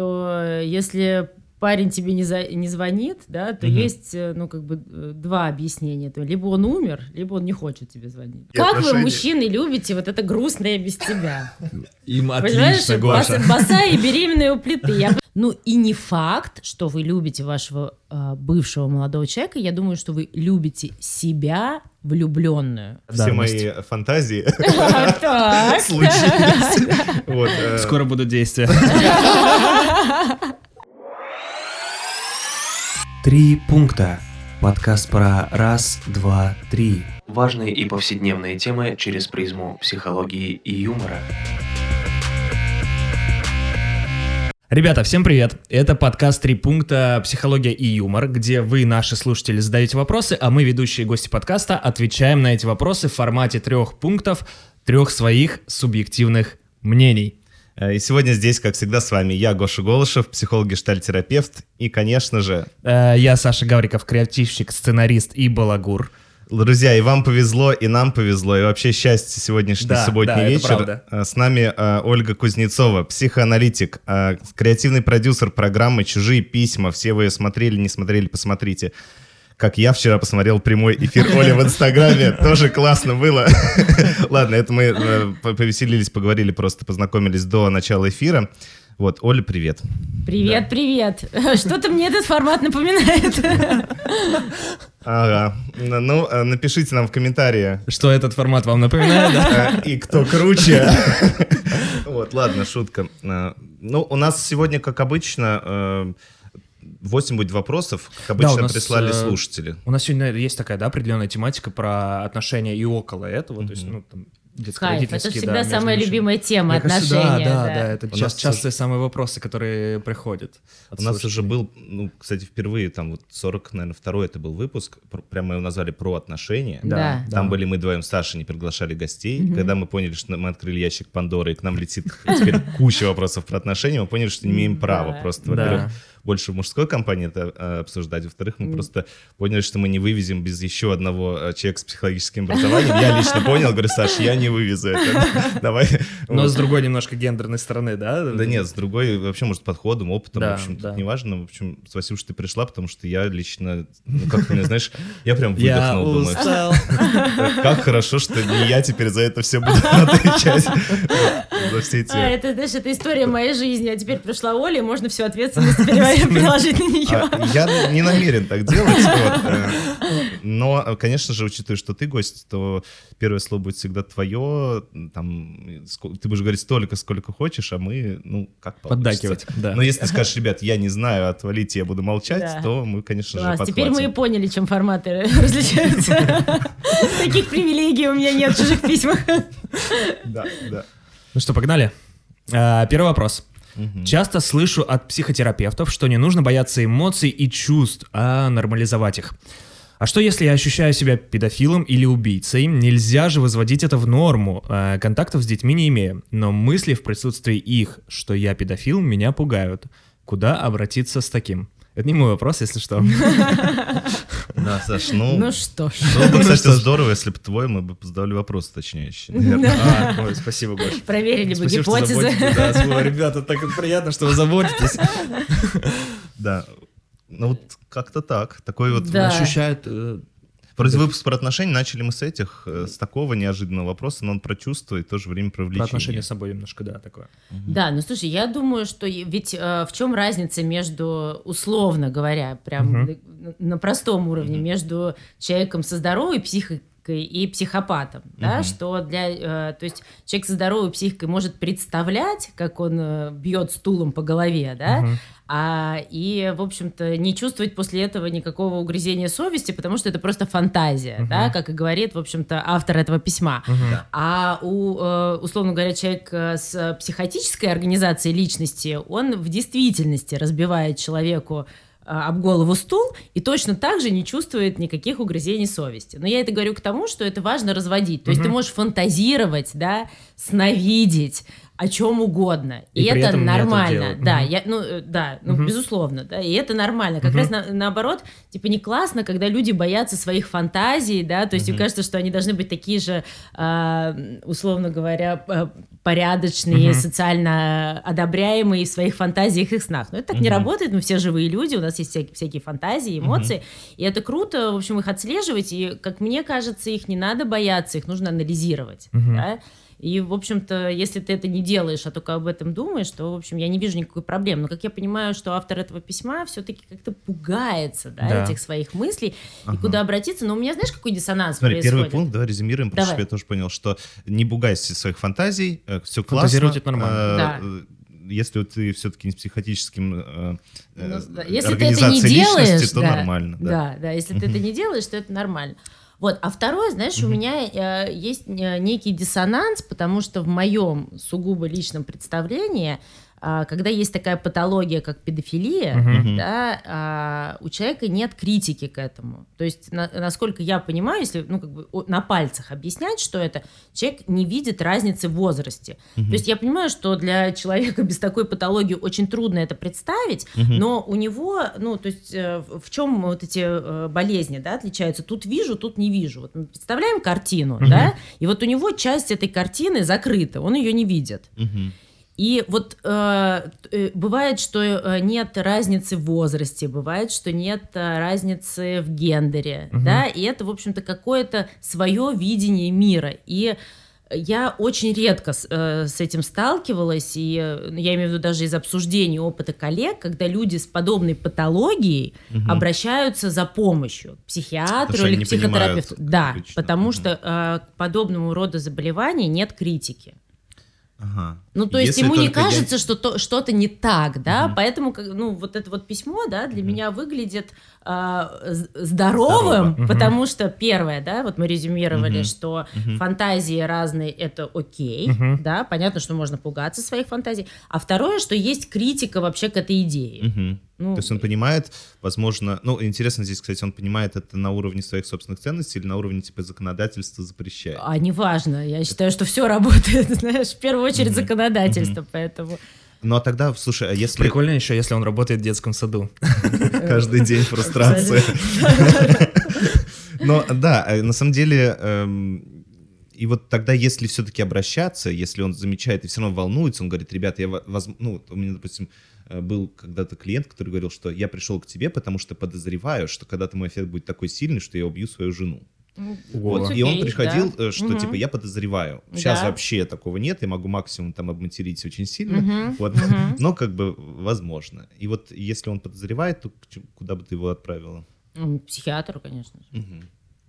что если парень тебе не, за, не звонит, да, то Мгм. есть, э, ну, как бы, э, два объяснения. То либо он умер, либо он не хочет тебе звонить. И как вы, отношения. мужчины, любите вот это грустное без тебя? Им Понимаешь, отлично, Гоша. бос- босая и беременная у плиты. Я- Ну, и не факт, что вы любите вашего э, бывшего молодого человека. Я думаю, что вы любите себя влюбленную. Все Да, мои фантазии случились. Скоро будут действия. Три пункта. Подкаст про раз, два, три. Важные и повседневные темы через призму психологии и юмора. Ребята, всем привет! Это подкаст «Три пункта. Психология и юмор», где вы, наши слушатели, задаете вопросы, а мы, ведущие гости подкаста, отвечаем на эти вопросы в формате трех пунктов, трех своих субъективных мнений. Э, И сегодня здесь, как всегда, с вами я, Гоша Голышев, психолог-гештальтерапевт, и, конечно же, Э, Я Саша Гавриков, креативщик, сценарист и балагур. Друзья, и вам повезло, и нам повезло, и вообще счастье сегодняшний Да, субботний да, вечер. Э, С нами э, Ольга Кузнецова, психоаналитик, э, креативный продюсер программы «Чужие письма». Все вы ее смотрели, не смотрели, посмотрите. Как я вчера посмотрел прямой эфир Оли в Инстаграме, тоже классно было. Ладно, это мы э, по- повеселились, поговорили, просто познакомились до начала эфира. Вот, Оля, привет. Привет, привет. Что-то мне этот формат напоминает. Ага. Ну, э, напишите нам в комментарии, Что этот формат вам напоминает, да? Э, И кто круче. Вот, ладно, шутка. Ну, у нас сегодня, как обычно, 8 будет вопросов, как Да, обычно нас, прислали э, слушатели. У нас сегодня есть такая, да, определенная тематика про отношения и около этого, то есть, ну, там, Кайф, это всегда да, самая любимая тема Мне кажется, отношения. Да, да, да, это У част- нас частые самые вопросы, которые приходят. У нас уже был, ну, кстати, впервые, там вот 40, наверное, второй это был выпуск, пр- прямо мы его назвали «Про отношения». Да. Там были мы вдвоем с Сашей, не приглашали гостей. Когда мы поняли, что мы открыли ящик Пандоры, и к нам летит теперь куча вопросов про отношения, мы поняли, что не имеем права Да. просто, Да. во-первых, больше в мужской компании это э, обсуждать, во-вторых, мы просто поняли, что мы не вывезем без еще одного э, человека с психологическим образованием. Я лично понял, говорю, Саш, я не вывезу это. Давай. Но с другой немножко гендерной стороны, да? Да нет, с другой, вообще, может, подходом, опытом, в общем, тут неважно. В общем, спасибо, что ты пришла, потому что я лично, ну, как ты знаешь, я прям выдохнул, думаю, как хорошо, что не я теперь за это все буду отвечать. За все эти... А, это, знаешь, это история моей жизни. А теперь пришла Оля, и можно всю ответственность переложить на нее. А, Я не намерен так делать, э, но, конечно же, учитывая, что ты гость, то первое слово будет всегда твое, там, ты будешь говорить столько, сколько хочешь, а мы, ну, как. Поддакивать, да. Но если ты скажешь, ребят, я не знаю, отвалите, я буду молчать, то мы, конечно же, теперь мы и поняли, чем форматы различаются. Таких привилегий у меня нет в чужих письмах. Да, да. Ну что, погнали? А, Первый вопрос. Часто слышу от психотерапевтов, что не нужно бояться эмоций и чувств, а нормализовать их. А что если я ощущаю себя педофилом или убийцей? Нельзя же возводить это в норму. А, Контактов с детьми не имею. Но мысли в присутствии их, что я педофил, меня пугают. Куда обратиться с таким? Это не мой вопрос, если что. Да, Саш, ну... Ну что ж. Было бы, кстати, здорово, если бы твой, мы бы задавали вопрос наверное. А, спасибо, Гош. Проверили бы Спасибо, что гипотезы. Да, ребята, так приятно, что вы заботитесь. Да. Ну вот как-то так. Такой вот... Да. Ощущают э, Вроде выпуск про отношения, начали мы с этих, э, с такого неожиданного вопроса, но он про чувства и в то же время про про влечение. отношения с собой немножко, да, такое. Да, ну слушай, я думаю, что ведь э, в чем разница между, условно говоря, прям Мгм. на- на простом уровне, между человеком со здоровой психикой и психопатом, да, Мгм. что для, э, то есть человек со здоровой психикой может представлять, как он э, бьет стулом по голове, да, Мгм. А, и, в общем-то, не чувствовать после этого никакого угрызения совести, потому что это просто фантазия, да, Мгм. как и говорит, в общем-то, автор этого письма. Мгм. А у, э, условно говоря, человек с психотической организацией личности, он в действительности разбивает человеку э, об голову стул и точно так же не чувствует никаких угрызений совести. Но я это говорю к тому, что это важно разводить. То есть ты можешь фантазировать, да, сновидеть, о чем угодно. И, И это не это нормально. делать. Да, Мгм. я, ну, э, да, ну, Мгм. безусловно, да, и это нормально. Как Мгм. раз на- наоборот, типа не классно, когда люди боятся своих фантазий, да, то есть им Мгм. кажется, что они должны быть такие же, а, условно говоря, порядочные, Мгм. социально одобряемые в своих фантазиях и снах. Но это так не Мгм. работает, мы все живые люди, у нас есть всякие, всякие фантазии, эмоции, и это круто, в общем, их отслеживать, и, как мне кажется, их не надо бояться, их нужно анализировать, Мгм. да. И, в общем-то, если ты это не делаешь, а только об этом думаешь, то, в общем, я не вижу никакой проблемы. Но, как я понимаю, что автор этого письма все-таки как-то пугается, да, Да. этих своих мыслей, и Ага. куда обратиться. Но у меня, знаешь, какой диссонанс Смотри, происходит? первый пункт, давай резюмируем, потому что Давай. я тоже понял, что не бугайся своих фантазий, все классно. Фантазировать это нормально. э, Да. э, Если ты все-таки не с психотическим э, э, Ну, да. Если ты это не организацией делаешь, личности, то да, нормально. Да. Да, да, если ты это не делаешь, то это нормально. Вот, а второе, знаешь, у меня э, есть э, некий диссонанс, потому что в моем сугубо личном представлении, когда есть такая патология, как педофилия, Мгм. да, а, у человека нет критики к этому. То есть, на- насколько я понимаю, если ну, как бы, на пальцах объяснять, что это, человек не видит разницы в возрасте. Мгм. То есть я понимаю, что для человека без такой патологии очень трудно это представить, Мгм. но у него, ну, то есть э, в чем вот эти э, болезни, да, отличаются? Тут вижу, тут не вижу. Вот мы представляем картину, Мгм. да, и вот у него часть этой картины закрыта, он ее не видит. Мгм. И вот э, э, бывает, что э, нет разницы в возрасте, бывает, что нет э, разницы в гендере, Мгм. да, и это, в общем-то, какое-то свое видение мира. И я очень редко с, э, с этим сталкивалась, и я имею в виду даже из обсуждений опыта коллег, когда люди с подобной патологией Мгм. обращаются за помощью к психиатру или к психотерапевту. Да, обычно. потому Мгм. что э, к подобному рода заболеваний нет критики. Ага. Ну, то есть Если ему не только я- кажется, что то, что-то не так, да, Мгм. поэтому, ну, вот это вот письмо, да, для Мгм. меня выглядит а, Здорово. здоровым, Мгм. потому что первое, да, вот мы резюмировали, Мгм. что Мгм. фантазии разные, это окей, Мгм. да, понятно, что можно пугаться своих фантазий, а второе, что есть критика вообще к этой идее. Мгм. Ну, То есть он понимает, возможно, ну, интересно здесь, кстати, он понимает это на уровне своих собственных ценностей или на уровне, типа, законодательства запрещает? а неважно, я считаю, что все работает, знаешь, в первую очередь законодательство, поэтому... Ну, а тогда, слушай, а если Прикольно еще, если он работает в детском саду. каждый день фрустрация? Но да, э, на самом деле, эм, и вот тогда, если все-таки обращаться, если он замечает и все равно волнуется, он говорит, ребята, я, во- воз- ну, вот у меня, допустим, э, был когда-то клиент, который говорил, что я пришел к тебе, потому что подозреваю, что когда-то мой эффект будет такой сильный, что я убью свою жену. Вот, и он приходил, да. э, что Мгм. типа я подозреваю. Сейчас Да. вообще такого нет, я могу максимум там обматерить очень сильно. Мгм, Вот. мгм. Но как бы возможно. И вот если он подозревает, то куда бы ты его отправила? Психиатру, конечно же. Мгм.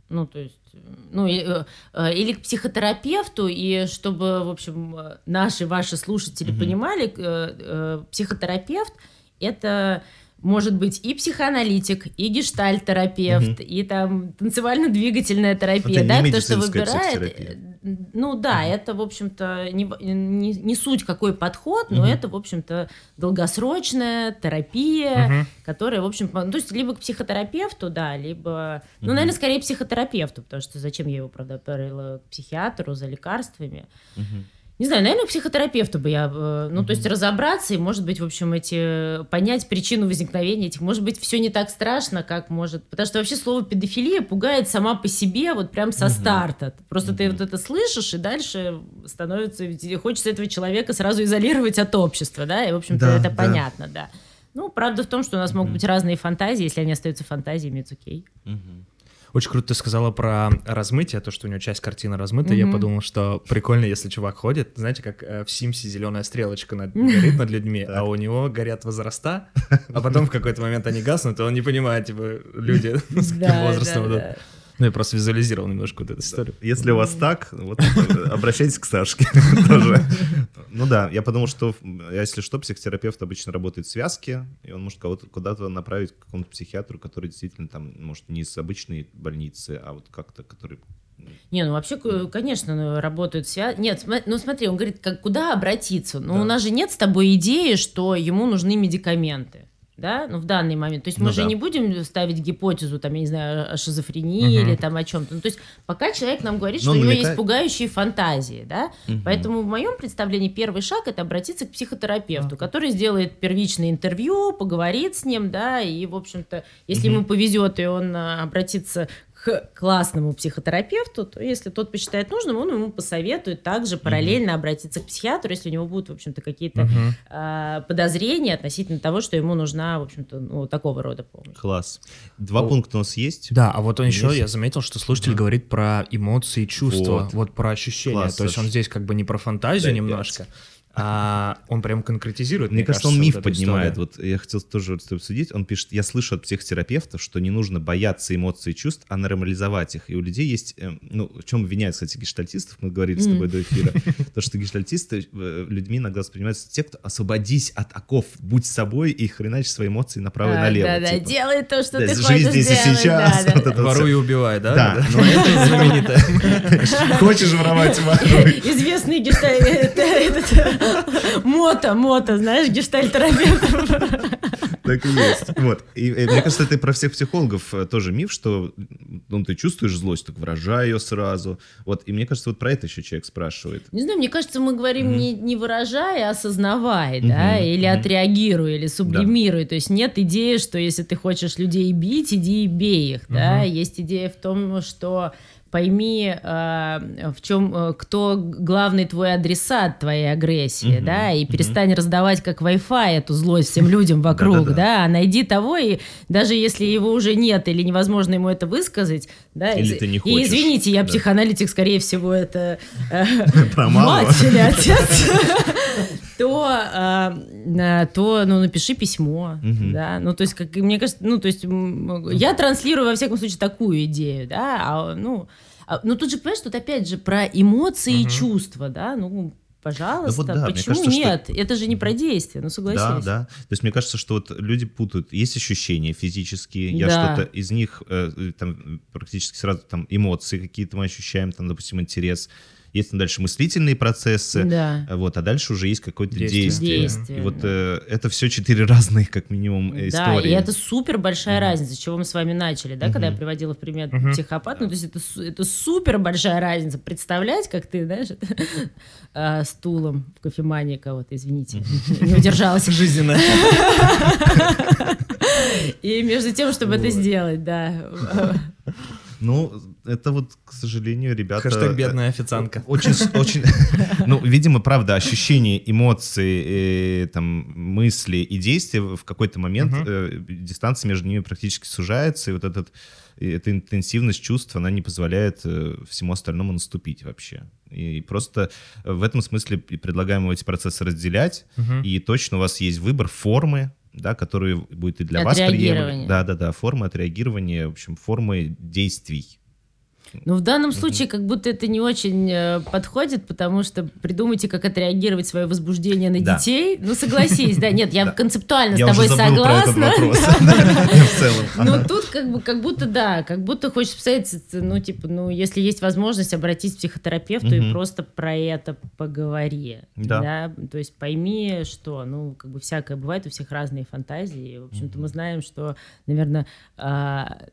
Ну, то есть, э, ну, э, или к психотерапевту, и чтобы, в общем, наши, ваши слушатели Мгм. понимали, психотерапевт — это может быть и психоаналитик, и гештальт-терапевт, и там танцевально-двигательная терапия, Это да, кто что выбирает. Э, Ну да, это, в общем-то, не, не, не суть какой подход, но Мгм. это, в общем-то, долгосрочная терапия, Мгм. которая, в общем, ну, то есть либо к психотерапевту, да, либо, ну, Мгм. наверное, скорее психотерапевту, потому что зачем я его, правда, отправила к психиатру за лекарствами. Мгм. Не знаю, наверное, к психотерапевту бы я, э, ну, то есть разобраться и, может быть, в общем, эти, понять причину возникновения этих, может быть, все не так страшно, как может, потому что вообще слово педофилия пугает сама по себе, вот прям со Мгм. старта. Просто ты Мгм. вот это слышишь, и дальше становится, хочется этого человека сразу изолировать от общества, да, и, в общем-то, Да, это да. понятно, да. Ну, правда в том, что у нас могут быть разные фантазии, если они остаются фантазиями, это окей. Мгм. Очень круто ты сказала про размытие, то, что у него часть картины размыта. Я Мгм. подумал, что прикольно, если чувак ходит, знаете, как э, в Симсе зеленая стрелочка над- горит над людьми, а у него горят возраста, а потом в какой-то момент они гаснут, и он не понимает, типа, люди с каким возрастом. идут. Ну, я просто визуализировал немножко вот эту историю. Если у вас так, вот э, обращайтесь к Сашке тоже. Ну да, я подумал, что если что, психотерапевт обычно работает в связке, и он может кого-то куда-то направить к какому-то психиатру, который действительно там, может, не из обычной больницы, а вот как-то, который... Не, ну вообще, конечно, ну, работают связь. Нет, ну смотри, он говорит, как, куда обратиться? Ну, Да. у нас же нет с тобой идеи, что ему нужны медикаменты. Да, ну, в данный момент. То есть Ну мы же да. не будем ставить гипотезу, там, я не знаю, о шизофрении Мгм. или там о чем-то. Ну, то есть пока человек нам говорит, Но что у него есть пугающие фантазии, да, Мгм. Поэтому в моем представлении первый шаг это обратиться к психотерапевту, который сделает первичное интервью, поговорит с ним, да, и, в общем-то, если Мгм. ему повезет, и он а, обратится к классному психотерапевту, то если тот посчитает нужным, он ему посоветует также параллельно обратиться к психиатру, если у него будут, в общем-то, какие-то Мгм. а, подозрения относительно того, что ему нужна, в общем-то, ну, такого рода помощь. Класс. Два О. пункта у нас есть. Да, а вот он еще, Есть. я заметил, что слушатель говорит про эмоции, чувства, Вот. вот, про ощущения. Класс, То есть он здесь как бы не про фантазию Дай немножко, а он прям конкретизирует. Мне, кажется, он вот миф эту поднимает. историю. Вот я хотел тоже вот обсудить. Он пишет, я слышу от психотерапевтов, что не нужно бояться эмоций и чувств, а нормализовать их. И у людей есть, э, ну, в чем обвиняют, кстати, гештальтистов, мы говорили с тобой до эфира, то, что гештальтисты э, людьми иногда воспринимаются те, кто освободись от оков, будь собой и хреначь свои эмоции направо и А, налево. Да-да, типа. делай то, что ты живи хочешь здесь и сейчас, вот вот Воруй и убивай, да? Да, Вот но это это знаменитое. Хочешь воровать, воруй. Известный гештальт... Мото, мото, знаешь, гештальт-терапевт. Так и есть. Вот. И, э, мне кажется, это и про всех психологов э, тоже миф, что ну, ты чувствуешь злость, так выражай ее сразу. Вот. И мне кажется, вот про это еще человек спрашивает. Не знаю, мне кажется, мы говорим не, не выражая, а осознавай, да, Мгм, или мгм. отреагируй, или сублимируй. То есть нет идеи, что если ты хочешь людей бить, иди и бей их, да. Есть идея в том, что пойми, э, в чем, э, кто главный твой адресат твоей агрессии, Мгм, да, и перестань раздавать как Wi-Fi эту злость всем людям вокруг, да, а найди того, и даже если его уже нет или невозможно ему это высказать, да, Или и- ты не и хочешь, извините, я психоаналитик, скорее всего, это э, мать или отец, то, а, то, ну, напиши письмо, Мгм. да, ну, то есть, как, мне кажется, ну, то есть, я транслирую, во всяком случае, такую идею, да, а, ну, а, ну, тут же, понимаешь, тут опять же про эмоции и Мгм. чувства, да, ну, пожалуйста, вот да, почему кажется, что- нет? Это же не про действие, ну, согласись. Да, да. То есть мне кажется, что вот люди путают. Есть ощущения физические, я Да. что-то из них э, там практически сразу там эмоции какие-то мы ощущаем, там, допустим, интерес. Есть дальше мыслительные процессы, Да. а вот, а дальше уже есть какое-то Действие. действие. Действие, И вот да. э, это все четыре разные, как минимум, э, Да, истории. и это супер большая разница, с чего мы с вами начали, да, когда я приводила в пример Мгм. психопат, ну, то есть это, это супер большая разница, представлять, как ты, знаешь, а, стулом в кофемании кого-то, извините, не удержалась. Жизненно. И между тем, чтобы это сделать, да. Ну, это вот, к сожалению, ребята... Хэштег э, бедная официантка. Очень, очень, ну, видимо, правда, ощущения, эмоции, э, там, мысли и действия в какой-то момент э, дистанция между ними практически сужается, и вот этот, эта интенсивность чувств, она не позволяет всему остальному наступить вообще. И просто в этом смысле предлагаем эти процессы разделять, Мгм. и точно у вас есть выбор формы, да, который будет и для вас Отреагирования. приемлем. Да, да, да, формы отреагирования, в общем, формы действий. Ну, в данном случае как будто это не очень э, подходит, потому что придумайте, как отреагировать свое возбуждение на Да. детей. Ну, согласись, да, нет, я концептуально с тобой согласна. Ну, тут как бы, как будто, да, как будто хочешь писать, ну, типа, ну, если есть возможность, обратись к психотерапевту и просто про это поговори. Да. То есть пойми, что, ну, как бы всякое бывает, у всех разные фантазии. В общем-то, мы знаем, что, наверное,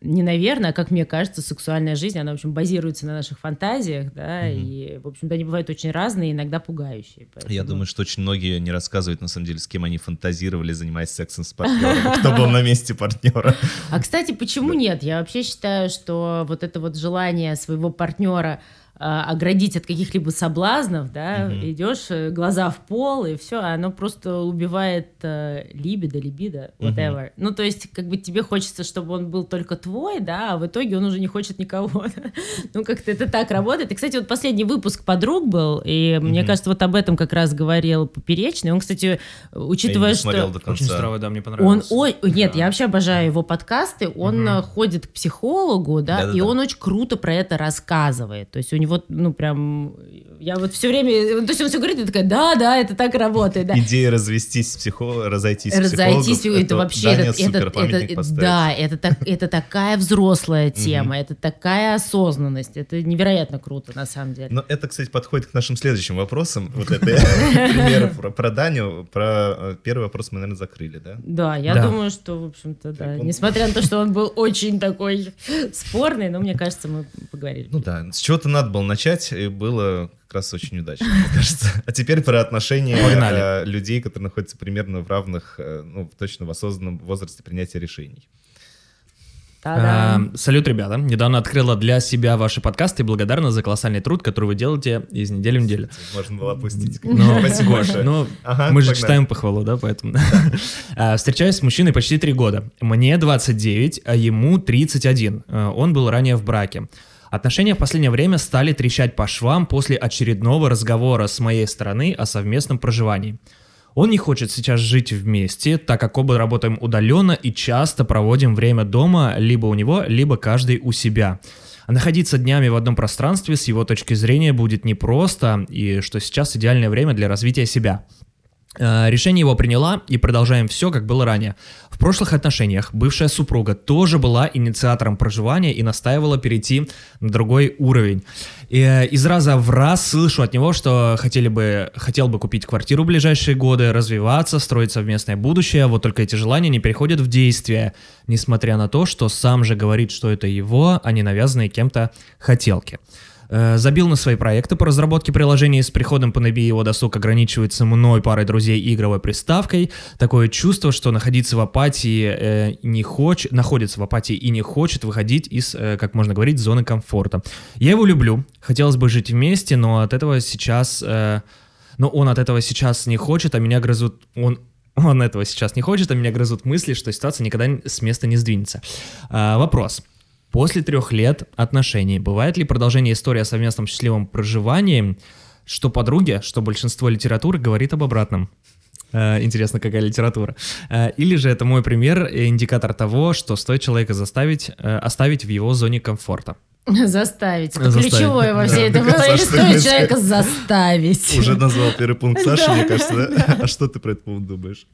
не наверное, а как мне кажется, сексуальная жизнь, она, в общем, базируется на наших фантазиях, да, Мгм. и, в общем-то, они бывают очень разные, иногда пугающие. Я Поэтому- думаю, что очень многие не рассказывают, на самом деле, с кем они фантазировали, занимаясь сексом с партнером. Кто был на месте партнера. А, кстати, почему нет? Я вообще считаю, что вот это вот желание своего партнера оградить от каких-либо соблазнов, да, Мгм. идешь, э, глаза в пол, и все, оно просто убивает э, либидо, либидо, whatever. Ну, то есть, как бы тебе хочется, чтобы он был только твой, да, а в итоге он уже не хочет никого. ну, как-то это так работает. И, кстати, вот последний выпуск «Подруг» был, и мне Мгм. кажется, вот об этом как раз говорил Поперечный. Он, кстати, учитывая, Я не что... Очень здраво, да, мне Он, понравилось. ой, нет, Да. я вообще обожаю его подкасты. Он э, ходит к психологу, да, Да-да-да. и он очень круто про это рассказывает. То есть у него него, ну, прям, я вот все время, то есть он все говорит, и такая, да, да, это так работает, да. Идея развестись с психо... разойтись с Разойтись, психологом, это вообще, Даня это, супер это, это- да, это, так, это такая взрослая тема, это такая осознанность, это невероятно круто, на самом деле. Но это, кстати, подходит к нашим следующим вопросам. Вот это примеры про, Даню. Про э, первый вопрос мы, наверное, закрыли, да? Да, я думаю, что, в общем-то, да. Несмотря на то, что он был очень такой спорный, но мне кажется, мы поговорили. Ну да, с чего-то надо было начать, и было как раз очень удачно, мне кажется. А теперь про отношения Погнали. э, людей, которые находятся примерно в равных, э, ну, точно в осознанном возрасте принятия решений. А, Салют, ребята. Недавно открыла для себя ваши подкасты и благодарна за колоссальный труд, который вы делаете из недели в неделю. Можно было опустить. Ну, Спасибо Гош, большое. ну, Ага, мы же погнали. читаем похвалу, да, поэтому. А, Встречаюсь с мужчиной почти три года. Мне 29, а ему 31. А, Он был ранее в браке. Отношения в последнее время стали трещать по швам после очередного разговора с моей стороны о совместном проживании. Он не хочет сейчас жить вместе, так как оба работаем удаленно и часто проводим время дома либо у него, либо каждый у себя. А находиться днями в одном пространстве с его точки зрения будет непросто, и что сейчас идеальное время для развития себя. Э, Решение его приняла, и продолжаем все, как было ранее. В прошлых отношениях бывшая супруга тоже была инициатором проживания и настаивала перейти на другой уровень. И, э, из раза в раз слышу от него, что хотели бы, хотел бы купить квартиру в ближайшие годы, развиваться, строить совместное будущее, вот только эти желания не переходят в действие, несмотря на то, что сам же говорит, что это его, а не навязанные кем-то хотелки. Э, Забил на свои проекты по разработке приложений. С приходом пандемии его досуг ограничивается мной, парой друзей и игровой приставкой. Такое чувство, что находиться в апатии э, не хочет, находится в апатии и не хочет выходить из, э, как можно говорить, зоны комфорта. Я его люблю, хотелось бы жить вместе, но от этого сейчас, э, но он от этого сейчас не хочет, а меня грызут, он он этого сейчас не хочет, а меня грызут мысли, что ситуация никогда с места не сдвинется. А, вопрос. После трех лет отношений бывает ли продолжение истории о совместном счастливом проживании, что подруги, что большинство литературы говорит об обратном? Э, Интересно, какая литература. Э, Или же это мой пример, э, индикатор того, что стоит человека заставить, оставить в его зоне комфорта. Заставить. Это Заставить. ключевое во всей это так было. Саша, Или ты стоит человека заставить. Уже назвал первый пункт Саши, мне кажется, да? А что ты про это поводу думаешь?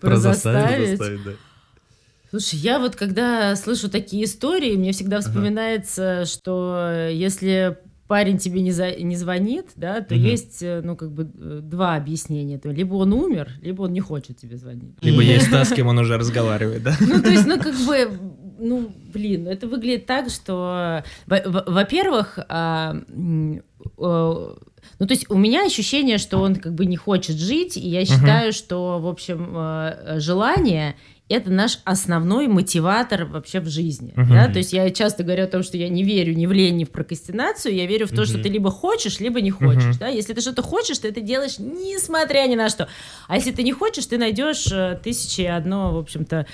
Про заставить, заставить. Заставить, да. Слушай, я вот когда слышу такие истории, мне всегда вспоминается, что если парень тебе не, за- не звонит, да, то Мгм. есть, э, ну, как бы э, два объяснения. То либо он умер, либо он не хочет тебе звонить. Либо есть та, с кем он уже разговаривает, да? Ну, то есть, ну, как бы, ну, блин, это выглядит так, что, во- во- во-первых, а, ну, то есть у меня ощущение, что он как бы не хочет жить, и я считаю, что, в общем, э, желание это наш основной мотиватор вообще в жизни. Мгм. Да? То есть я часто говорю о том, что я не верю ни в лень, ни в прокрастинацию, я верю в то, что Мгм. ты либо хочешь, либо не хочешь. Мгм. Да? Если ты что-то хочешь, ты это делаешь несмотря ни на что. А если ты не хочешь, ты найдешь э, тысячи и одно, в общем-то,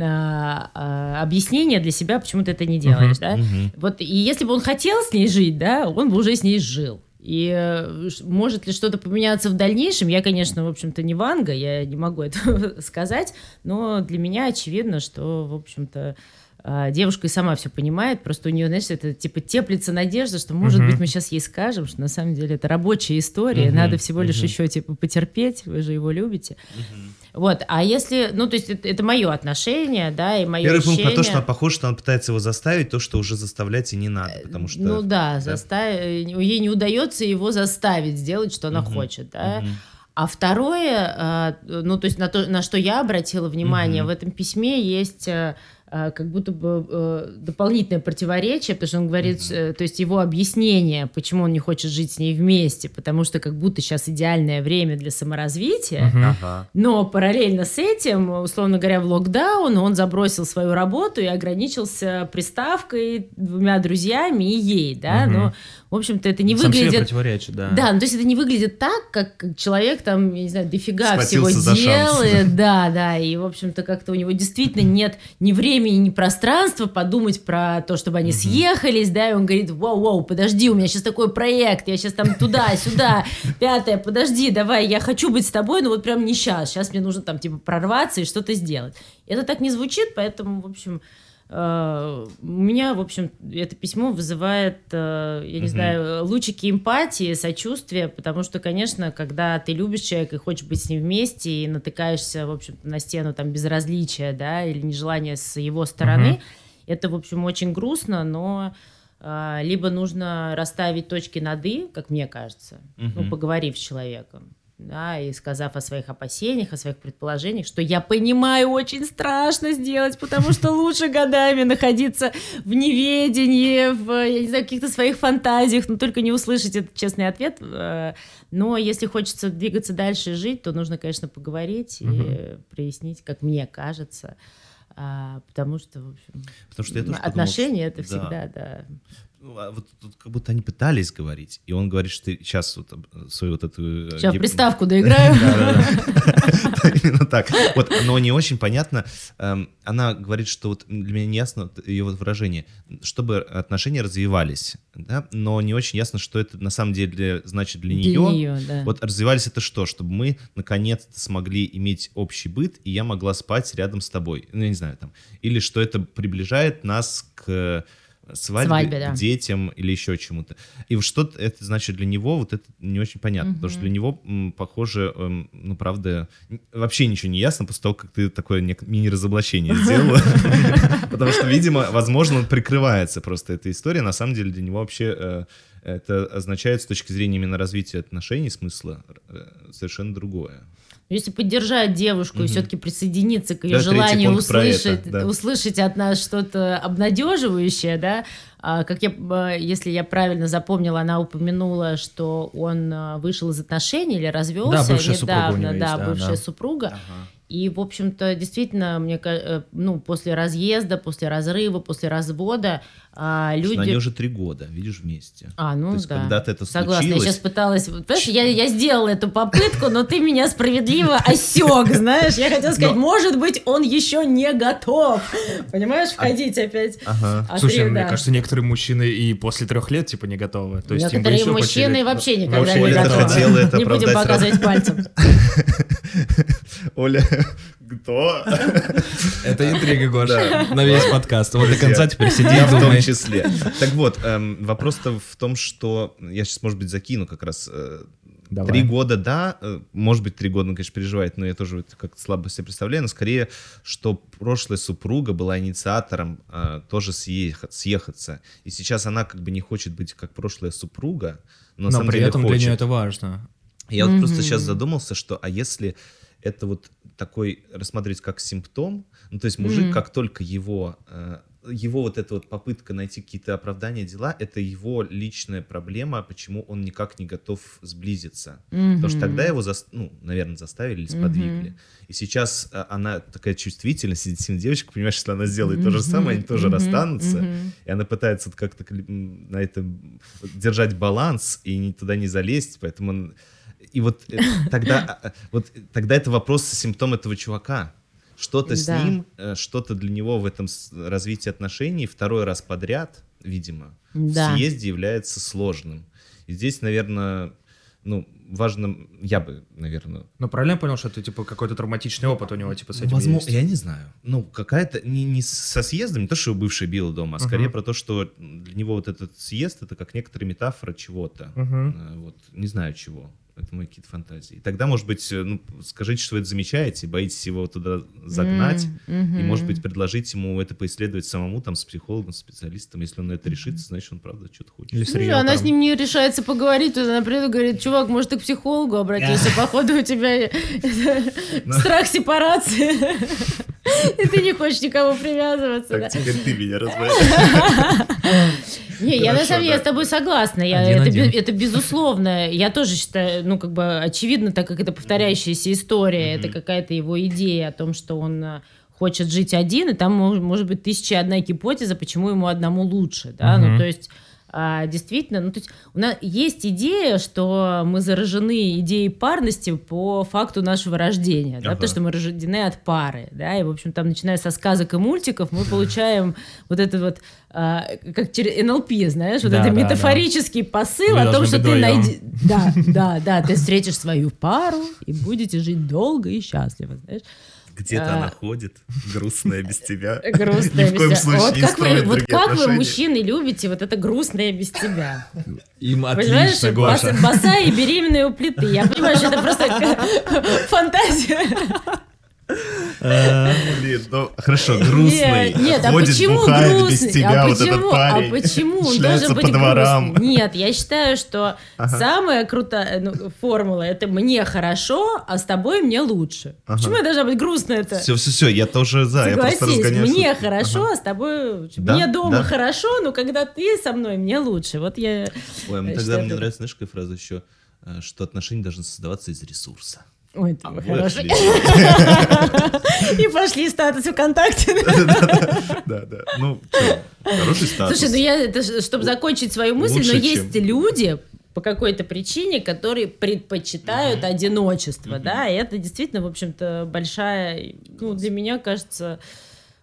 а, а, объяснение для себя, почему ты это не делаешь. Да? Мгм. Вот, и если бы он хотел с ней жить, да, он бы уже с ней жил. И э, может ли что-то поменяться в дальнейшем? Я, конечно, в общем-то, не Ванга, я не могу это сказать, но для меня очевидно, что, в общем-то, а, девушка и сама все понимает, просто у нее, знаешь, это типа теплится надежда, что, может быть, мы сейчас ей скажем, что на самом деле это рабочая история, надо всего лишь еще типа потерпеть, вы же его любите. Вот, а если, ну, то есть это, это мое отношение, да, и мое Первый пункт на то, ощущение- что она похожа, что он пытается его заставить, то, что уже заставлять и не надо, потому что... Ну да, заставить, ей не удается его заставить сделать, что она Мгм, хочет, да. Мгм. А второе, а, ну то есть на то, на что я обратила внимание, Мгм. в этом письме есть как будто бы э, дополнительное противоречие, потому что он говорит, э, то есть его объяснение, почему он не хочет жить с ней вместе, потому что как будто сейчас идеальное время для саморазвития. Ага. Но параллельно с этим, условно говоря, в локдаун он забросил свою работу и ограничился приставкой, двумя друзьями и ей, да. Мгм. Но, в общем-то, это не Сам выглядит... противоречит, да. Да, ну то есть это не выглядит так, как человек там, я не знаю, дофига всего Схватился за шанс. делает, да, да, и, в общем-то, как-то у него действительно нет ни времени, ни пространства подумать про то, чтобы они съехались, да, и он говорит, вау-вау, подожди, у меня сейчас такой проект, я сейчас там туда-сюда, пятое, подожди, давай, я хочу быть с тобой, но вот прям не сейчас, сейчас мне нужно там, типа, прорваться и что-то сделать. Это так не звучит, поэтому, в общем, у меня, в общем, это письмо вызывает, э, я не знаю, лучики эмпатии, сочувствия, потому что, конечно, когда ты любишь человека и хочешь быть с ним вместе, и натыкаешься, в общем на стену там безразличия, да, или нежелания с его стороны, это, в общем, очень грустно, но а, либо нужно расставить точки над «и», как мне кажется, ну, Мгм. поговорив с человеком, да, и сказав о своих опасениях, о своих предположениях, что я понимаю, очень страшно сделать, потому что лучше годами находиться в неведении, в, я не знаю, каких-то своих фантазиях, но только не услышать этот честный ответ. Э, Но если хочется двигаться дальше и жить, то нужно, конечно, поговорить и Мгм. прояснить, как мне кажется, а, потому что, в общем, Потому что я тоже подумал, отношения это да. всегда, да. Ну, а вот тут как будто они пытались говорить, и он говорит, что сейчас вот свою вот эту... э, Сейчас гип- приставку доиграю. Именно так. Вот, но не очень понятно. эм, Она говорит, что вот для меня не ясно ее вот выражение, чтобы отношения развивались, да, но не очень ясно, что это на самом деле значит для нее. Вот развивались это что? Чтобы мы наконец-то смогли иметь общий быт, и я могла спать рядом с тобой. Ну, я не знаю, там. Или что это приближает нас к свадьбе, Свадьбе, да. детям или еще чему-то. И что это значит для него, вот это не очень понятно. Потому что для него, похоже, эм, ну, правда, вообще ничего не ясно после того, как ты такое мини-разоблачение сделала. Потому что, видимо, возможно, он прикрывается просто этой историей. На самом деле для него вообще э, это означает с точки зрения именно развития отношений смысла э, совершенно другое. Если поддержать девушку и Мгм. все-таки присоединиться к ее Да, желанию про это, услышать, да. услышать от нас что-то обнадеживающее, да, а, как я, а, если я правильно запомнила, она упомянула, что он а, вышел из отношений или развелся Да, бывшая супруга недавно, него да, есть, да, бывшая да. супруга. И, в общем-то, действительно, мне э, ну, после разъезда, после разрыва, после развода а, Люди... Они люди... уже три года, видишь, вместе. А, ну То есть да. когда-то это Согласна. Я случилось. сейчас пыталась... Понимаешь, я, я сделала эту попытку, но ты меня справедливо осек, знаешь. Я хотела сказать, Но- может быть, он еще не готов. Понимаешь, входить опять. Ага. А Слушай, три, мне да. кажется, некоторые мужчины и после трех лет типа не готовы. То есть Некоторые еще мужчины потерять. вообще Ну, никогда вообще не готовы. хотела это Не будем показывать пальцем. Оля, кто? Это интрига, Гоша. Да. На весь подкаст. Вот до конца теперь сиди в том числе. Так вот, эм, вопрос-то в том, что я сейчас, может быть, закину как раз э, Давай. Три года, да, э, может быть, три года он, конечно, переживает, но я тоже как-то слабо себе представляю, но скорее, что прошлая супруга была инициатором э, тоже съеха- съехаться. И сейчас она как бы не хочет быть как прошлая супруга, но, на Но самом при деле этом для хочет. нее это важно. Я вот просто сейчас задумался, что а если это вот такой рассматривать как симптом, ну то есть мужик, Мгм. как только его э, его вот эта вот попытка найти какие-то оправдания дела, это его личная проблема, почему он никак не готов сблизиться. Потому что тогда его, зас- ну, наверное, заставили или сподвигли. Мгм. И сейчас а, она такая чувствительная, сенситивная девочка, понимаешь, если она сделает то же самое, они тоже Мгм. расстанутся. Мгм. И она пытается как-то на этом держать баланс и туда не залезть, поэтому... он- И вот э, тогда, а, а, вот тогда это вопрос, симптом этого чувака. Что-то с Да. ним, э, что-то для него в этом развитии отношений второй раз подряд, видимо, в Да. съезде является сложным. И здесь, наверное, ну, важно, я бы, наверное, Ну, правильно я понял, что это, типа, какой-то травматичный опыт у него, типа, с этим Возможно, есть? я не знаю. Ну, какая-то, не, не со съездом, не то, что его бывший бил дома, а скорее Мгм. про то, что для него вот этот съезд, это как некоторая метафора чего-то. Э, Вот, не знаю чего. Это мои какие-то фантазии. И тогда, может быть, э, ну, скажите, что вы это замечаете, боитесь его туда загнать, М, и, может быть, предложить ему это поисследовать самому, там, с психологом, с специалистом. Если он на это решится, значит, он, правда, что-то хочет. Или с Слушай, она с ним не решается поговорить, то она придет и говорит, чувак, может, ты к психологу обратился, походу у тебя страх сепарации, и ты не хочешь никому привязываться. да. теперь ты меня разбавишь. Не, я на самом деле с тобой согласна. Это безусловно. Я тоже считаю, ну, как бы очевидно, так как это повторяющаяся история, это какая-то его идея о том, что он а, хочет жить один, и там мож- может быть тысяча и одна гипотеза, почему ему одному лучше, да, Мгм. ну, то есть а, действительно, ну, то есть у нас есть идея, что мы заражены идеей парности по факту нашего рождения, да, Ага. потому что мы рождены от пары, да, и, в общем, там, начиная со сказок и мультиков, мы получаем вот это вот, а, как через НЛП, знаешь, вот Да, это да, метафорический посыл Вы о том, что ты найди... Да, да, да, ты встретишь свою пару и будете жить долго и счастливо, знаешь. Где-то А. она ходит, грустная без тебя. Грустная без тебя. случае Вот как вы, вот как вы, мужчины, любите вот это грустное без тебя? Им Понимаешь, отлично, Гоша. босая и беременная у плиты. Я понимаю, что это просто фантазия. Блин, ну хорошо, грустный. Нет, нет, а почему без грустный? тебя а вот почему? этот парень. А почему он должен быть дворам. Нет, я считаю, что самая крутая ну, формула это мне хорошо, а с тобой мне лучше. Ага. Почему я должна быть грустная-то? Все, все, все, я тоже за, я просто Согласись, мне хорошо, Ага. а с тобой... Да, мне дома да. хорошо, но когда ты со мной, мне лучше. Вот я... Ой, а тогда мне нравится, знаешь, какая фраза еще, э, что отношения должны создаваться из ресурса. Ой, ты А, мой хороший. И пошли статус ВКонтакте. Да, да. Ну, хороший статус. Слушай, ну я, чтобы закончить свою мысль, но есть люди по какой-то причине, которые предпочитают одиночество, да, и это действительно, в общем-то, большая, ну, для меня кажется,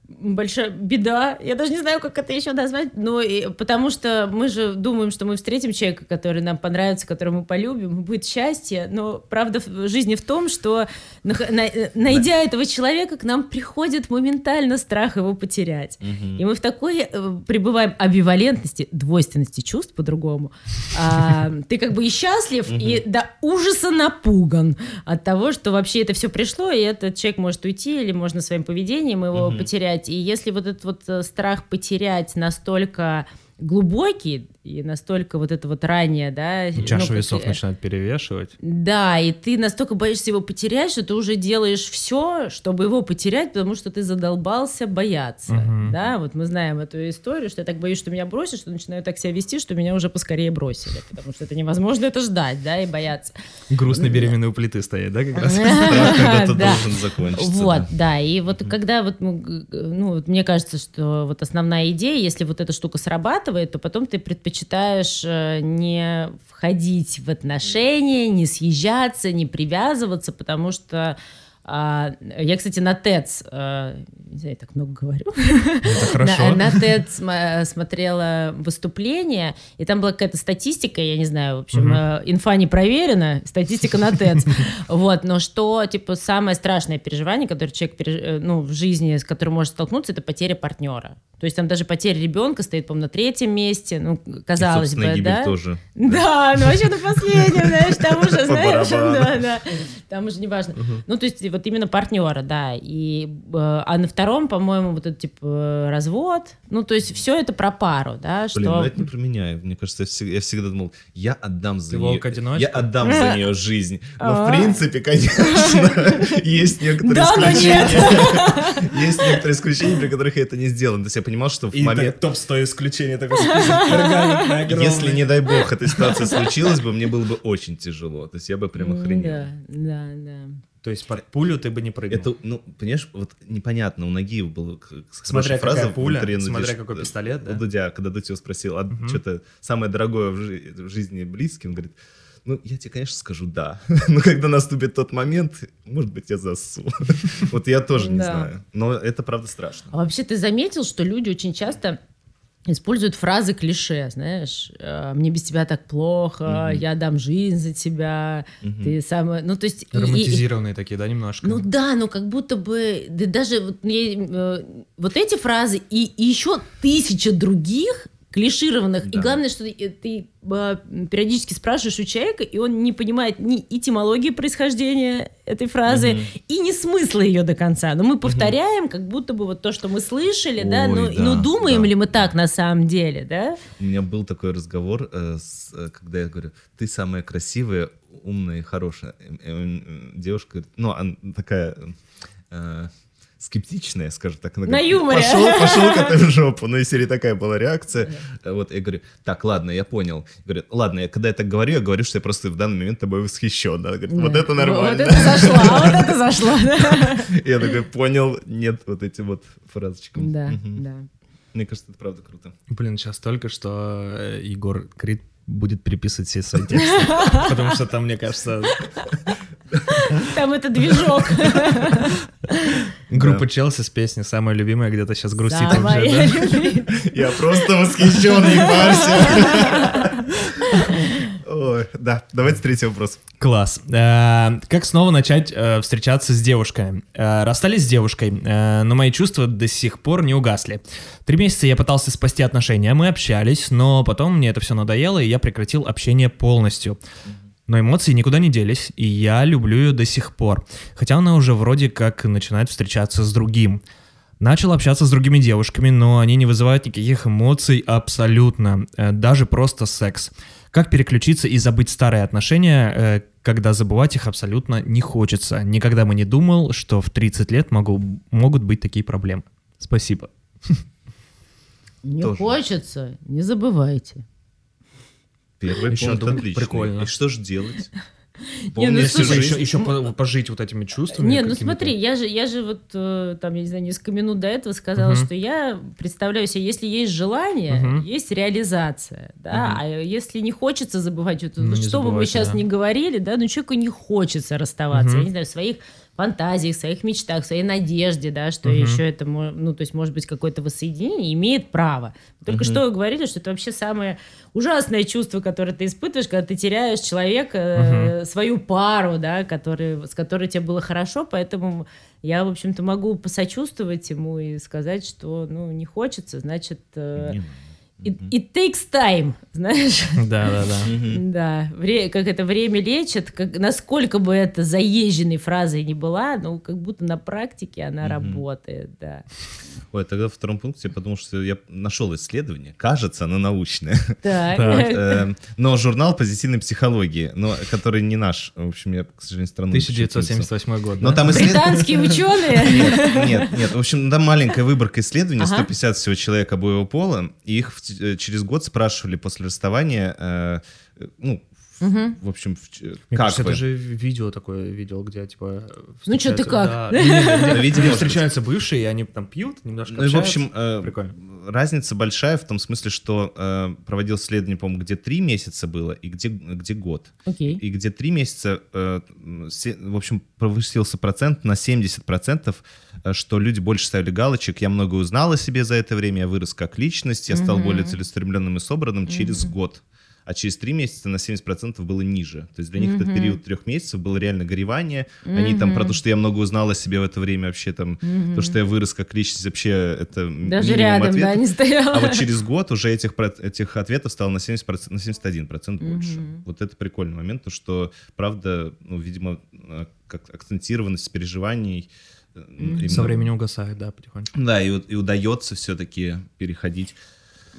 большая беда. Я даже не знаю, как это еще назвать, но и- потому что мы же думаем, что мы встретим человека, который нам понравится, которого мы полюбим, будет счастье, но правда в жизни в том, что нах- на- э, найдя этого человека, к нам приходит моментально страх его потерять. Мгм. И мы в такой э, пребываем амбивалентности, двойственности чувств по-другому. А, ты как бы и счастлив, и до ужаса напуган от того, что вообще это все пришло, и этот человек может уйти, или можно своим поведением его Мгм. потерять. И если вот этот вот э, страх потерять настолько глубокий и настолько вот это вот ранее, да, ну, Чаша как, весов э, начинает перевешивать. да, и ты настолько боишься его потерять, что ты уже делаешь все, чтобы его потерять, потому что ты задолбался бояться. Мгм. Да, вот мы знаем эту историю, что я так боюсь, что меня бросят, что начинаю так себя вести, что меня уже поскорее бросили, потому что это невозможно это ждать, да, и бояться. Грустный беременный у плиты стоит, да, как раз? Страх когда-то Да. должен закончиться. Вот, да. и вот когда вот, ну, ну, мне кажется, что вот основная идея, если вот эта штука срабатывает, то потом ты предпочитаешь э, не входить в отношения, не съезжаться, не привязываться, потому что а, я, кстати, на ТЭЦ, э, не знаю, я так много говорю, Это хорошо. на, на см- смотрела выступление, и там была какая-то статистика, я не знаю, в общем, э, инфа не проверена, статистика на TED. Вот, но что, типа, самое страшное переживание, которое человек переж- э, ну, в жизни, с которым может столкнуться, это потеря партнера. То есть там даже потеря ребенка стоит, по-моему, на третьем месте, ну, И казалось собственная бы, да? тоже. Да, ну вообще на последнем, знаешь, там уже, знаешь, да, да, там уже не важно. Ну, то есть вот именно партнера, да, и, э, а на втором, по-моему, вот этот, типа, развод, ну, то есть все это про пару, да, Блин, что... ну это не про меня. Мне кажется, я всегда, я всегда думал, я отдам за Ты нее. Я отдам за нее жизнь. Но А. в принципе, конечно, есть некоторые исключения. Есть некоторые исключения, при которых я это не сделал. То есть я понимал, что в момент... топ-100 исключений такой Если, не дай бог, эта ситуация случилась бы, мне было бы очень тяжело. То есть я бы прям охренел. Да, да, да. То есть под пулю ты бы не прыгнул. Это, ну, понимаешь, вот непонятно, у Нагиева была Смотря фраза какая в пуля, интервью, ну, смотря здесь, какой э, пистолет, да? У Дудя, когда Дудь его спросил, а Мгм. что-то самое дорогое в, жи- в жизни близкий, он говорит, ну, я тебе, конечно, скажу да. Но когда наступит тот момент, может быть, я засу. Вот я тоже не знаю. Но это правда страшно. А вообще ты заметил, что люди очень часто используют фразы клише, знаешь, э, мне без тебя так плохо, Мгм. я дам жизнь за тебя, Мгм. ты самая, ну то есть и- и- Романтизированные такие, да, немножко? Ну да, ну как будто бы, да даже вот, мне, э, вот эти фразы и, и еще тысяча других клишированных. И Да. главное, что ты, ты, э, периодически спрашиваешь у человека, и он не понимает ни этимологии происхождения этой фразы, Мгм. и не смысла ее до конца. Но мы повторяем, как будто бы вот то, что мы слышали, да, Ой, но, да, но думаем да. ли мы так на самом деле, да? У меня был такой разговор, э, э, когда я говорю, ты самая красивая, умная и хорошая. Э, Девушка говорит, ну, она такая скептичная, скажем так. Она На говорит, юморе. Пошел, пошел ты в жопу. Ну, из серии такая была реакция. Вот, я говорю, так, ладно, я понял. Говорит, ладно, я, когда я так говорю, я говорю, что я просто в данный момент тобой восхищен. Она говорит, вот это нормально. Вот это зашло, вот это зашло. Я такой, понял, нет вот этим вот фразочкам. Да, да. Мне кажется, это правда круто. Блин, сейчас только что э, Егор Крид будет переписывать все свои тексты. Потому что там, мне кажется, Там это движок. группа Челси с песней «Самая любимая» где-то сейчас грустит уже, Самая. Я просто восхищен, не парься. Ой, да, давайте третий вопрос. Класс. Э, Как снова начать э, встречаться с девушкой? Э, Расстались с девушкой, э, но мои чувства до сих пор не угасли. Три месяца я пытался спасти отношения, мы общались, но потом мне это все надоело, и я прекратил общение полностью. Но эмоции никуда не делись, и я люблю ее до сих пор. Хотя она уже вроде как начинает встречаться с другим. Начал общаться с другими девушками, но они не вызывают никаких эмоций абсолютно, даже просто секс. Как переключиться и забыть старые отношения, э, когда забывать их абсолютно не хочется? Никогда бы не думал, что в 30 лет могу, могут быть такие проблемы. Спасибо. Не Тоже. хочется, не забывайте. Первый Ещё пункт думаю, отличный. прикольно. И что же делать? Ну, Помнить слушай, еще, еще по- пожить вот этими чувствами. Не, ну смотри, я же, я же вот э, там, я не знаю, несколько минут до этого сказала, Мгм. что я представляю себе, если есть желание, Мгм. есть реализация, да, Мгм. а если не хочется забывать, вот, Ну, не что бы мы сейчас да. не говорили, да, ну человеку не хочется расставаться, Мгм. я не знаю, своих фантазиях, в своих мечтах, в своей надежде, да, что Мгм. еще это, ну, то есть, может быть, какое-то воссоединение, имеет право. Только Мгм. что вы говорили, что это вообще самое ужасное чувство, которое ты испытываешь, когда ты теряешь человека, э, свою пару, да, который, с которой тебе было хорошо, поэтому я, в общем-то, могу посочувствовать ему и сказать, что, ну, не хочется, значит, э, Не it, it takes time, знаешь. Да, да, да. Да, вре- как это время лечит, как, насколько бы это заезженной фразой не была, ну, как будто на практике она работает, да. Ой, тогда во втором пункте я подумал, что я нашел исследование. Кажется, оно научное. Так. Так. Э, Но журнал позитивной психологии, но который не наш. В общем, я, к сожалению, страну 1978 год. Но там Британские ученые. Нет, нет. В общем, там маленькая выборка исследований, Ага. 150 всего человек обоего пола, и их в через год спрашивали после расставания, э, э, ну, в- Мгм. в общем, в Мне как кажется, вы? это же видео такое видел, где типа... Ну, чё ты как? Да. Не, не, где- Ну, где встречаются бывшие, и они там пьют, немножко Ну и, в общем, э, Прикольно. разница большая в том смысле, что э, проводил исследование, по-моему, где три месяца было и где, где год. Окей. И где три месяца, э, се- в общем, повысился процент на 70%, э, что люди больше ставили галочек. Я много узнал о себе за это время, я вырос как личность, я стал Мгм. более целеустремленным и собранным через Мгм. год. А через три месяца на 70% было ниже. То есть для них этот Мгм. период трех месяцев было реально горевание. Они там про то, что я много узнал о себе в это время вообще там, то, что я вырос как личность, вообще это Даже рядом, ответов. да, не стояла. А вот через год уже этих, этих ответов стало на, 70%, на 71% больше. Мгм. Вот это прикольный момент, то что, правда, ну, видимо, э, как акцентированность переживаний. Именно- Со временем угасает, да, потихонечку. Да, и, и удается все-таки переходить.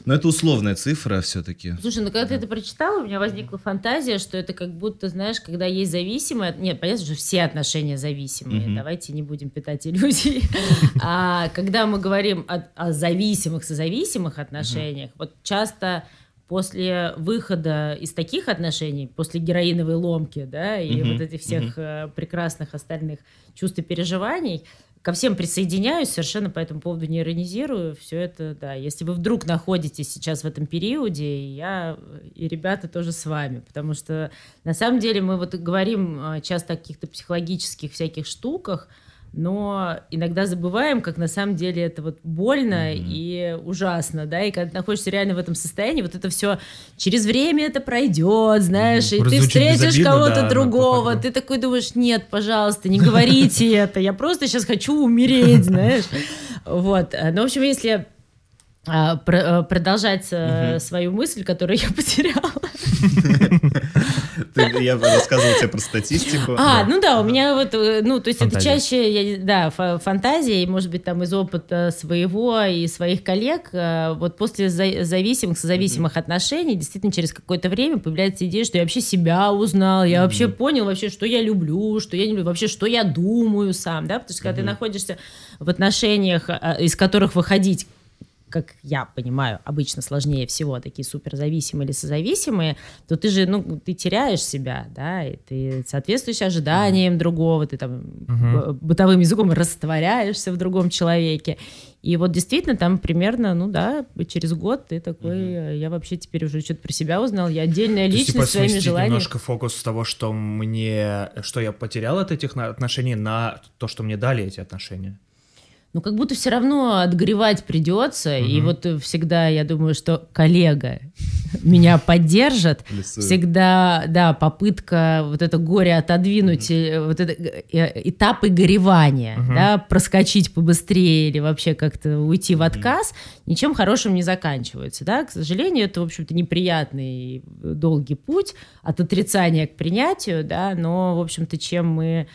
Но это условная цифра все-таки. Слушай, ну когда ты это прочитала, у меня возникла фантазия, что это как будто, знаешь, когда есть зависимые... Нет, понятно, что все отношения зависимые, Мгм. давайте не будем питать иллюзии. А когда мы говорим о, о зависимых созависимых отношениях, вот часто после выхода из таких отношений, после героиновой ломки, да, и Мгм, вот этих всех э, прекрасных остальных чувств и переживаний, ко всем присоединяюсь, совершенно по этому поводу не иронизирую. Все это, да. Если вы вдруг находитесь сейчас в этом периоде, я и ребята тоже с вами. Потому что на самом деле мы вот говорим а, часто о каких-то психологических всяких штуках, но иногда забываем, как на самом деле это вот больно Мгм. и ужасно, да, и когда ты находишься реально в этом состоянии, вот это все через время это пройдет, знаешь, Мгм. и ты Звучит встретишь кого-то да, другого, ты такой думаешь, нет, пожалуйста, не говорите это, я просто сейчас хочу умереть, знаешь, вот, ну, в общем, если а, э, продолжать э, свою мысль, которую я потеряла. Ты- Я рассказывал тебе про статистику. А, ну да, у меня вот, э, ну, то есть Фантазия. это чаще, я- да, фа- фантазия, и, может быть, там из опыта своего и своих коллег, э, вот после за- зависимых, созависимых отношений, действительно, через какое-то время появляется идея, что я вообще себя узнал, я вообще понял вообще, что я люблю, что я не люблю, вообще, что я думаю сам, да, потому что когда ты находишься в отношениях, а, из которых выходить как я понимаю, обычно сложнее всего такие суперзависимые или созависимые, то ты же, ну, ты теряешь себя, да, и ты соответствуешь ожиданиям другого, ты там б- бытовым языком растворяешься в другом человеке. И вот действительно там примерно, ну да, через год ты такой, э, я вообще теперь уже что-то про себя узнал, я отдельная То есть, личность типа, с своими желаниями. немножко фокус с того, что мне, что я потерял от этих отношений, на то, что мне дали эти отношения. Ну, как будто все равно отгревать придется. И Мгм. вот всегда я думаю, что коллега, меня поддержат. Плюсую. Всегда, да, попытка вот это горе отодвинуть, э, вот это э, этапы горевания, Мгм. да, проскочить побыстрее или вообще как-то уйти в отказ, ничем хорошим не заканчиваются, да. К сожалению, это, в общем-то, неприятный долгий путь от отрицания к принятию, да, но, в общем-то, чем мы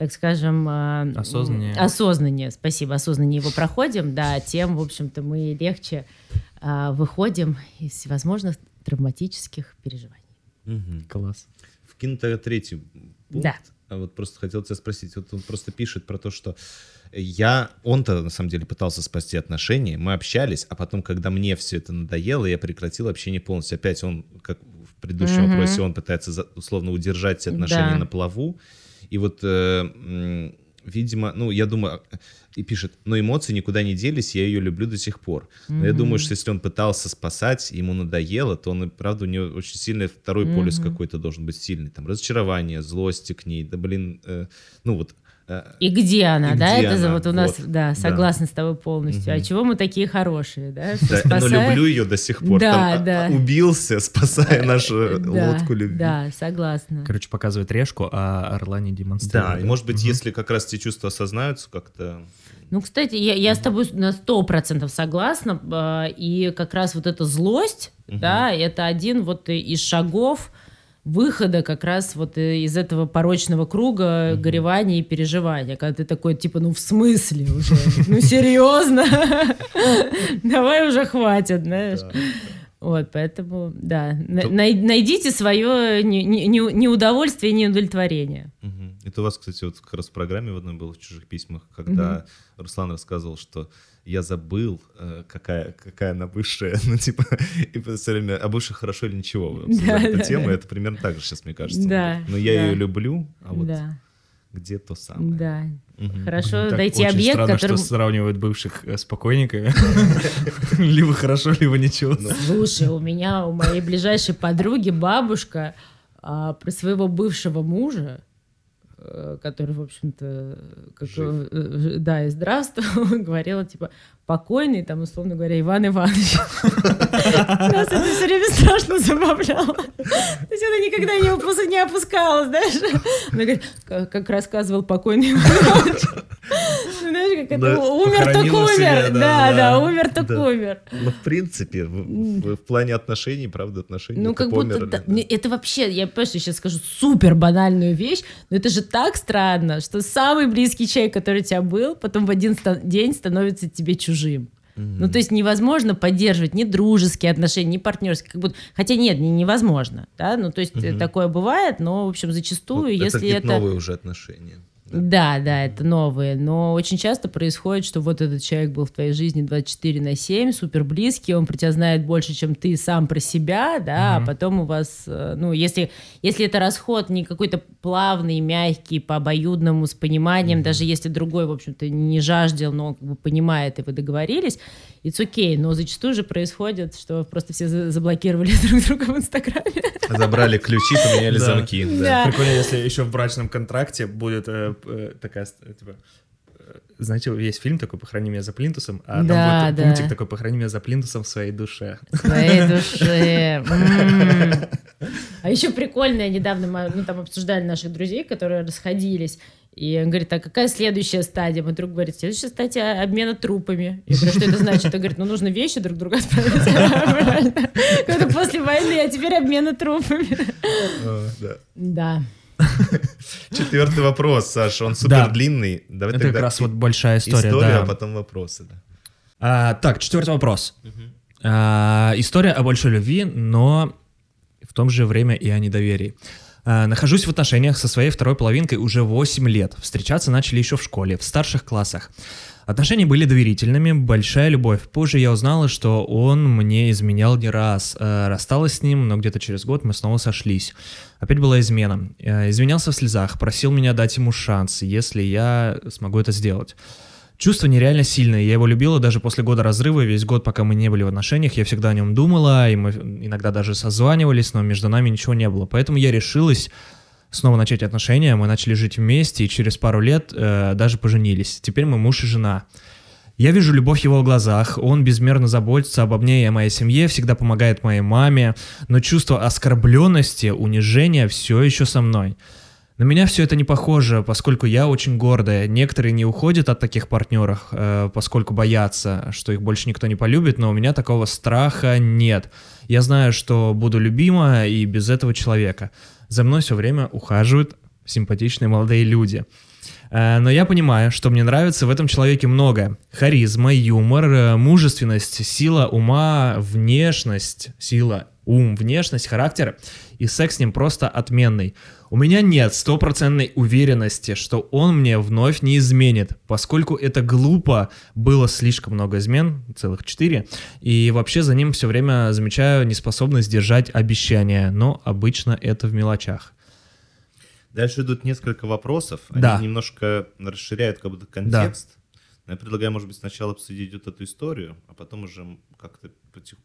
так скажем, э, Осознаннее. осознаннее, спасибо, осознаннее его проходим, да, тем, в общем-то, мы легче а, выходим из всевозможных травматических переживаний. Мгм. Класс. Вкину тогда третий пункт. Да. А вот просто хотел тебя спросить. Вот он просто пишет про то, что я... Он-то, на самом деле, пытался спасти отношения. Мы общались, а потом, когда мне все это надоело, я прекратил общение полностью. Опять он, как в предыдущем Мгм. вопросе, он пытается за- условно удержать эти отношения Да. на плаву. И вот, э, видимо, ну, я думаю, и пишет, но эмоции никуда не делись, я ее люблю до сих пор. Но я думаю, что если он пытался спасать, ему надоело, то он, правда, у него очень сильный второй полюс Мгм. какой-то должен быть сильный. Там разочарование, злости к ней, да блин, э, ну вот. Э, И где она, И да? где это за- она? вот у нас, Вот. да, Да. согласна с тобой полностью. А Мгм. чего мы такие хорошие, да? Да, но спасаем? люблю ее до сих пор. Да, Там, а, да. а, убился, спасая нашу Да, лодку любви. Да, согласна. Короче, показывает решку, а орла не демонстрирует. Да, и может быть, Мгм. если как раз те чувства осознаются как-то... Ну, кстати, я, я с тобой на сто процентов согласна. а, И как раз вот эта злость, Мгм. да, это один вот из шагов выхода как раз вот э, из этого порочного круга Мгм. горевания и переживания. Когда ты такой, типа, ну, в смысле уже? Ну, серьезно? Давай уже хватит, знаешь. Вот, поэтому, да, То- най- найдите свое не- не- не- неудовольствие и неудовлетворение. Это у вас, кстати, вот как раз в программе в одной было в чужих письмах, когда Руслан рассказывал, что я забыл, э, какая, какая она бывшая, ну, типа, и все время, а бывшая хорошо или ничего, вы Да, эту да, тему, да. это примерно так же сейчас, мне кажется. Да. Но я да. ее люблю, а вот Да, где то самое. да. Мгм. Хорошо Так найти очень объект, странно, который... что сравнивают бывших э, с покойниками. Либо хорошо, либо ничего. Ну, Слушай, у меня, у моей ближайшей подруги бабушка а, про своего бывшего мужа, который, в общем-то, как, Жив. э, да, и здравствовал, говорила, типа, покойный, там, условно говоря, Иван Иванович. Нас это все время страшно забавляло. То есть она никогда не, опус- не опускала, знаешь. Она говорит, как, как рассказывал покойный Иван Иванович. Знаешь, как это, умер так умер. да, Да, умер так умер. Ну, в принципе, в, плане отношений, правда, отношения Ну, это как будто... Это вообще, я я сейчас скажу супер банальную вещь, но это же так странно, что самый близкий человек, который у тебя был, потом в один день становится тебе чужим. Ну, то есть невозможно поддерживать ни дружеские отношения, ни партнерские. Как будто... Хотя нет, не, невозможно. Да? Ну, то есть Мгм. такое бывает, но, в общем, зачастую, Вот если это... новые уже отношения. Да. Да, да, это новые. Но очень часто происходит, что вот этот человек был в твоей жизни 24 на 7, супер близкий, он про тебя знает больше, чем ты сам про себя, да, Мгм. а потом у вас, э, ну, если, если это расход не какой-то плавный, мягкий, по обоюдному, с пониманием, даже если другой, в общем-то, не жаждал, но он как бы понимает, и вы договорились, it's okay. Но зачастую же происходит, что просто все за- заблокировали друг друга в Инстаграме. Забрали ключи, поменяли Да. замки. да. Да. Прикольно, если еще в брачном контракте будет э, э, такая, э, типа, э, знаете, есть фильм такой «Похорони меня за плинтусом», а Да, там будет да. пунктик такой «Похорони меня за плинтусом в своей душе». В своей душе. А еще прикольно, недавно мы ну, там обсуждали наших друзей, которые расходились. И он говорит, а какая следующая стадия? Мой друг говорит, следующая стадия обмена трупами. Я говорю, что это значит? Он говорит, ну нужно вещи друг друга отправить. Это после войны, а теперь обмена трупами. А, да. Четвертый вопрос, Саша, он супер длинный. Давай Это как раз вот большая история, история, а потом вопросы. Да. А, так, четвертый вопрос. А, история о большой любви, но в том же время и о недоверии. А, нахожусь в отношениях со своей второй половинкой уже 8 лет. Встречаться начали еще в школе, в старших классах. Отношения были доверительными, большая любовь. Позже я узнала, что он мне изменял не раз. Э, Рассталась с ним, но где-то через год мы снова сошлись. Опять была измена. Э, Извинялся в слезах, просил меня дать ему шанс, если я смогу это сделать. Чувство нереально сильное. Я его любила даже после года разрыва. Весь год, пока мы не были в отношениях, я всегда о нем думала, и мы иногда даже созванивались, но между нами ничего не было. Поэтому я решилась снова начать отношения. Мы начали жить вместе, и через пару лет э, даже поженились. Теперь мы муж и жена. Я вижу любовь в его глазах, он безмерно заботится обо мне и о моей семье, всегда помогает моей маме, но чувство оскорбленности, унижения все еще со мной. На меня все это не похоже, поскольку я очень гордая. Некоторые не уходят от таких партнеров, э, поскольку боятся, что их больше никто не полюбит, но у меня такого страха нет. Я знаю, что буду любима и без этого человека. За мной все время ухаживают симпатичные молодые люди. Э, Но я понимаю, что мне нравится в этом человеке многое. Харизма, юмор, э, мужественность, сила ума, внешность, сила, ум, внешность, характер. И секс с ним просто отменный. У меня нет стопроцентной уверенности, что он мне вновь не изменит, поскольку это глупо, было слишком много измен, целых четыре, и вообще за ним все время замечаю неспособность держать обещания, но обычно это в мелочах. Дальше идут несколько вопросов. Они Да. немножко расширяют как будто контекст. Но Я предлагаю, может быть, сначала обсудить вот эту историю, а потом уже как-то потих-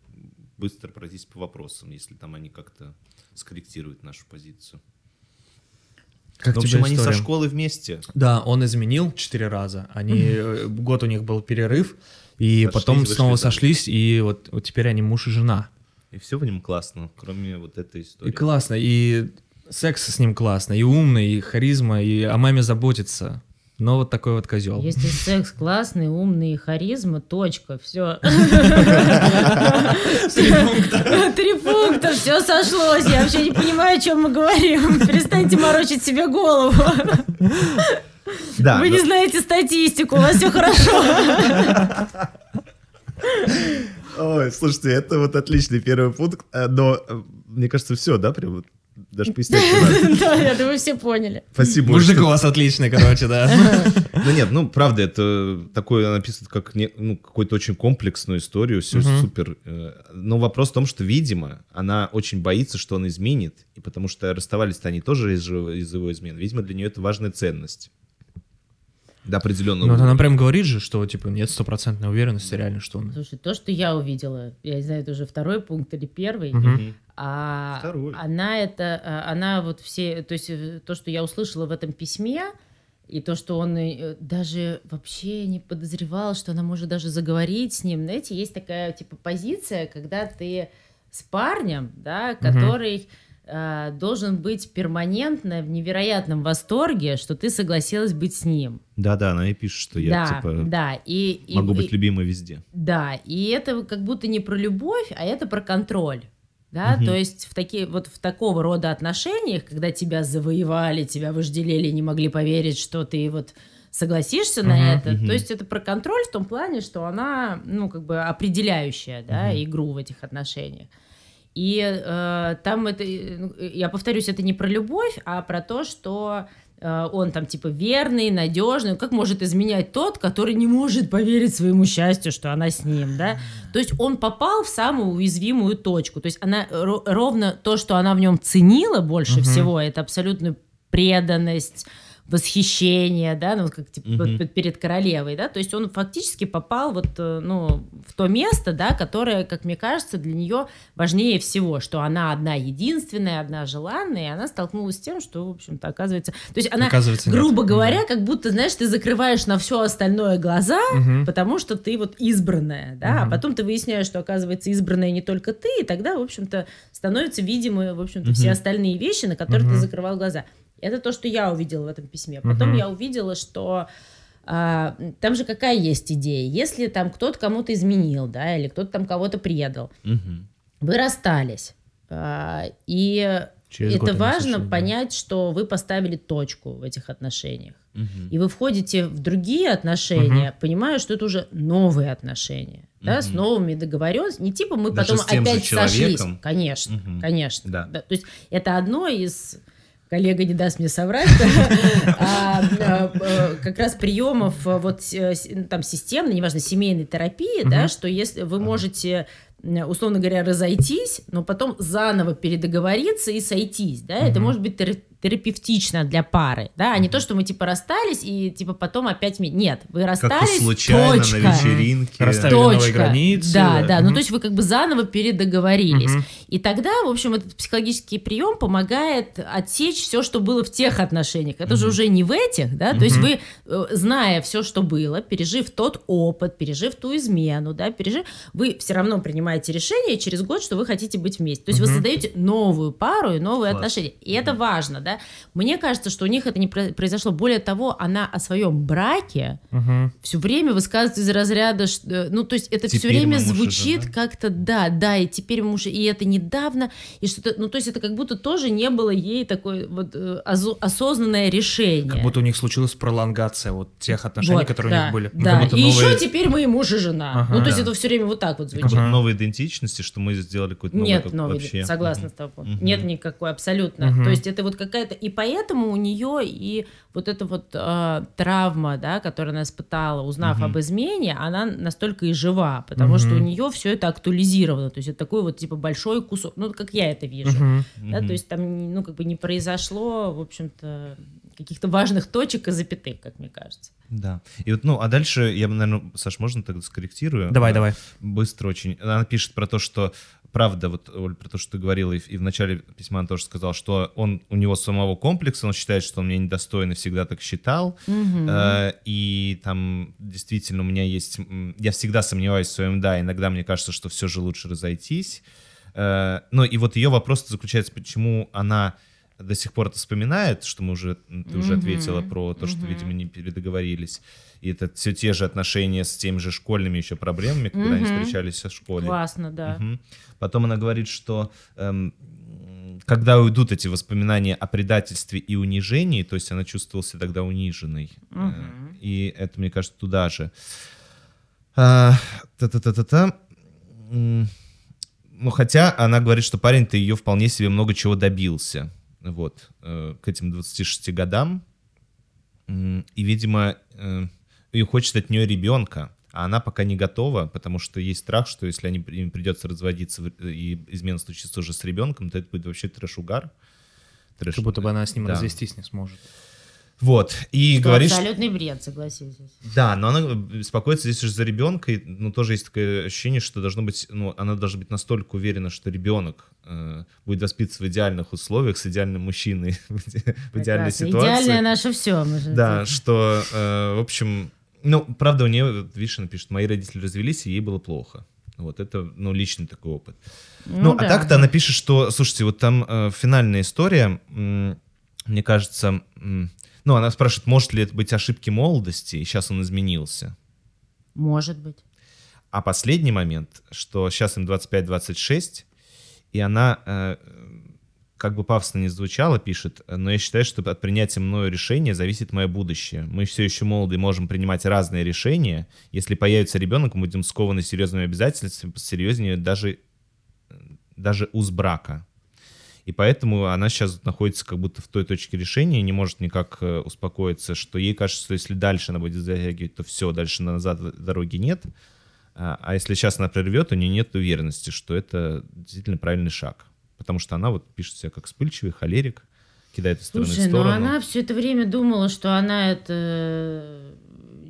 быстро пройтись по вопросам, если там они как-то скорректируют нашу позицию. Как Ну, в общем, они со история? школы вместе. Да, он изменил четыре раза. Они э, год у них был перерыв, и Сошлись, потом вышли снова сошлись, и вот, вот теперь они муж и жена. И все в нем классно, кроме вот этой И истории. классно, и секс с ним классно, и умный, и харизма, и о маме заботится. Но вот такой вот козел. Если секс классный, умный и харизма, точка, все. Три пункта, все сошлось. Я вообще не понимаю, о чем мы говорим. Перестаньте морочить себе голову. Да, Вы но- не знаете статистику, у вас все хорошо. Ой, слушайте, это вот отличный первый пункт, э, но э, мне кажется, все, да, прям вот даже пояснять не надо. Да, я думаю, все поняли. Спасибо. Мужик у вас отличный, короче, да. Ну нет, ну правда, это такое написано как ну, какую-то очень комплексную историю, все супер. э, Но вопрос в том, что, видимо, она очень боится, что он изменит, и потому что расставались-то они тоже из, же- из его измен. Видимо, для нее это важная ценность. До определенного Ну, вот она прям говорит же, что, типа, нет стопроцентной уверенности реально, что он... Слушай, то, что я увидела, я не знаю, это уже второй пункт или первый. Мгм. а Второй. она это, а, она вот все, то есть э, то, что я услышала в этом письме, и то, что он э, даже вообще не подозревал, что она может даже заговорить с ним. Знаете, есть такая типа позиция, когда ты с парнем, да, который э, должен быть перманентно в невероятном восторге, что ты согласилась быть с ним. Да-да, она и пишет, что я, да, типа, да, и, и- могу и- быть любимой везде. да, и это как будто не про любовь, а это про контроль. Да, Мгм. то есть в такие вот в такого рода отношениях, когда тебя завоевали, тебя вожделели, не могли поверить, что ты вот согласишься на Мгм, это. мгм. То есть это про контроль в том плане, что она, ну, как бы определяющая, да, Мгм. игру в этих отношениях. И э, там это, э, ну, я повторюсь, это не про любовь, а про то, что э, он там типа верный, надежный. Как может изменять тот, который не может поверить своему счастью, что она с ним, да? То есть он попал в самую уязвимую точку. То есть она ро- ровно то, что она в нем ценила больше Мгм. всего, это абсолютную преданность, восхищение, да, ну, как типа, вот пе- перед королевой, да, то есть он фактически попал вот, э, ну, в то место, да, которое, как мне кажется, для нее важнее всего, что она одна единственная, одна желанная, и она столкнулась с тем, что, в общем-то, оказывается... То есть она, Оказывается, нет. грубо говоря, как будто, знаешь, ты закрываешь на все остальное глаза, Мгм. потому что ты вот избранная, да, а Мгм. потом ты выясняешь, что, оказывается, избранная не только ты, и тогда, в общем-то, становятся видимы, в общем-то, все Мгм. остальные вещи, на которые ты Мгм. закрывал глаза. Это то, что я увидела в этом письме. Потом Мгм. я увидела, что а, там же какая есть идея? Если там кто-то кому-то изменил, да, или кто-то там кого-то предал, Мгм. вы расстались, а, и Через это важно да. понять, что вы поставили точку в этих отношениях. Мгм. И вы входите в другие отношения, понимая, что это уже новые отношения, да, с новыми договоренностями. Не типа мы Даже потом с тем же опять сошлись. Конечно, Мгм. конечно. Да. То есть это одно из коллега не даст мне соврать, а, а, а, как раз приемов а, вот э, с- там системной, неважно, семейной терапии, да, что если вы можете условно говоря, разойтись, но потом заново передоговориться и сойтись, да, это может быть терапевтично для пары, да, а не то, что мы типа расстались и типа потом опять... ми- Нет, вы Как-то расстались, случайно точка. на вечеринке. Расставили новые Точка. границы. Да, да. Ну, Мгм. то есть вы как бы заново передоговорились. Мгм. И тогда, в общем, этот психологический прием помогает отсечь все, что было в тех отношениях. Это же уже не в этих, да. То есть вы, э, зная все, что было, пережив тот опыт, пережив ту измену, да, пережив, вы все равно принимаете решение через год, что вы хотите быть вместе. То есть вы Мгм. создаете новую пару и новые Класс. отношения. И это важно, да. Мне кажется, что у них это не про- произошло. Более того, она о своем браке Мгм. все время высказывается из разряда, что, э, ну, то есть это все Теперь время муж и звучит жена. как-то, да, да, и теперь муж, и это недавно, и что-то, ну, то есть это как будто тоже не было ей такое вот э, осознанное решение. Как будто у них случилась пролонгация вот тех отношений, Вот, которые да, у них были. Да, как и новые- еще теперь мы и муж и жена. Ага. ну, то есть Да. это все время вот так вот Как звучит. Ага. новой идентичности, что мы сделали какой-то новый Нет как- новой, вообще. согласна Мгм. с тобой. Мгм. Нет никакой, абсолютно. Мгм. То есть это вот какая-то... И поэтому у нее и вот эта вот э, травма, да, которую она испытала, узнав Мгм. об измене, она настолько и жива, потому Мгм. что у нее все это актуализировано. То есть это такой вот типа большой кусок, ну, как я это вижу. Мгм. Да, то есть там, ну, как бы не произошло, в общем-то, каких-то важных точек и запятых, как мне кажется. Да. И вот, ну, а дальше я, наверное, Саш, можно тогда скорректирую? Давай, Э, давай. Быстро очень. Она пишет про то, что правда, вот, Оль, про то, что ты говорила, и, в- и в начале письма она тоже сказал, что он, у него самого комплекса, он считает, что он меня недостоин и всегда так считал. Мгм. Э, и там действительно у меня есть... Я всегда сомневаюсь в своем «да», иногда мне кажется, что все же лучше разойтись. Э, ну и вот ее вопрос заключается, почему она до сих пор это вспоминает, что мы уже, ты уже Мгм. ответила про то, что, Мгм. видимо, не передоговорились. И это все те же отношения с теми же школьными еще проблемами, когда они Мгм. встречались в школе. Классно, да. Мгм. Потом она говорит, что эм, когда уйдут эти воспоминания о предательстве и унижении, то есть она чувствовала себя тогда униженной. Э, Мгм. И это, мне кажется, туда же. А, Та-та-та-та-та. Ну, хотя она говорит, что парень-то ее вполне себе много чего добился. Вот. э, К этим 26 годам. И, видимо, э, и хочет от нее ребенка, а она пока не готова, потому что есть страх, что если они, им придется разводиться и измена случится уже с ребенком, то это будет вообще трэш-угар. Трэш- Как будто бы она с ним Да. развестись не сможет. Вот. И Что говоришь... абсолютный бред, согласитесь. Да, но она беспокоится здесь уже за ребенка, и, ну, тоже есть такое ощущение, что должно быть, ну, она должна быть настолько уверена, что ребенок э, будет воспитываться в идеальных условиях с идеальным мужчиной в иде- в идеальной ситуации. Идеальное наше все. Да, что, э, в общем, ну, правда, у нее, видишь, она пишет, мои родители развелись, и ей было плохо. Вот это, ну, личный такой опыт. Ну, а да. так-то она пишет, что, слушайте, вот там э, финальная история, мне кажется, ну, она спрашивает, может ли это быть ошибки молодости, и сейчас он изменился. Может быть. А последний момент, что сейчас им 25-26, и она, э, как бы пафосно не звучало, пишет, но я считаю, что от принятия мною решения зависит мое будущее. Мы все еще молоды и можем принимать разные решения. Если появится ребенок, мы будем скованы серьезными обязательствами, серьезнее даже, даже уз брака. И поэтому она сейчас находится как будто в той точке решения, не может никак э, успокоиться, что ей кажется, что если дальше она будет затягивать, то все, дальше назад дороги нет. А а если сейчас она прервет, у нее нет уверенности, что это действительно правильный шаг. Потому что она вот пишет себя как вспыльчивый, холерик, кидает из стороны Слушай, в но сторону. она все это время думала, что она это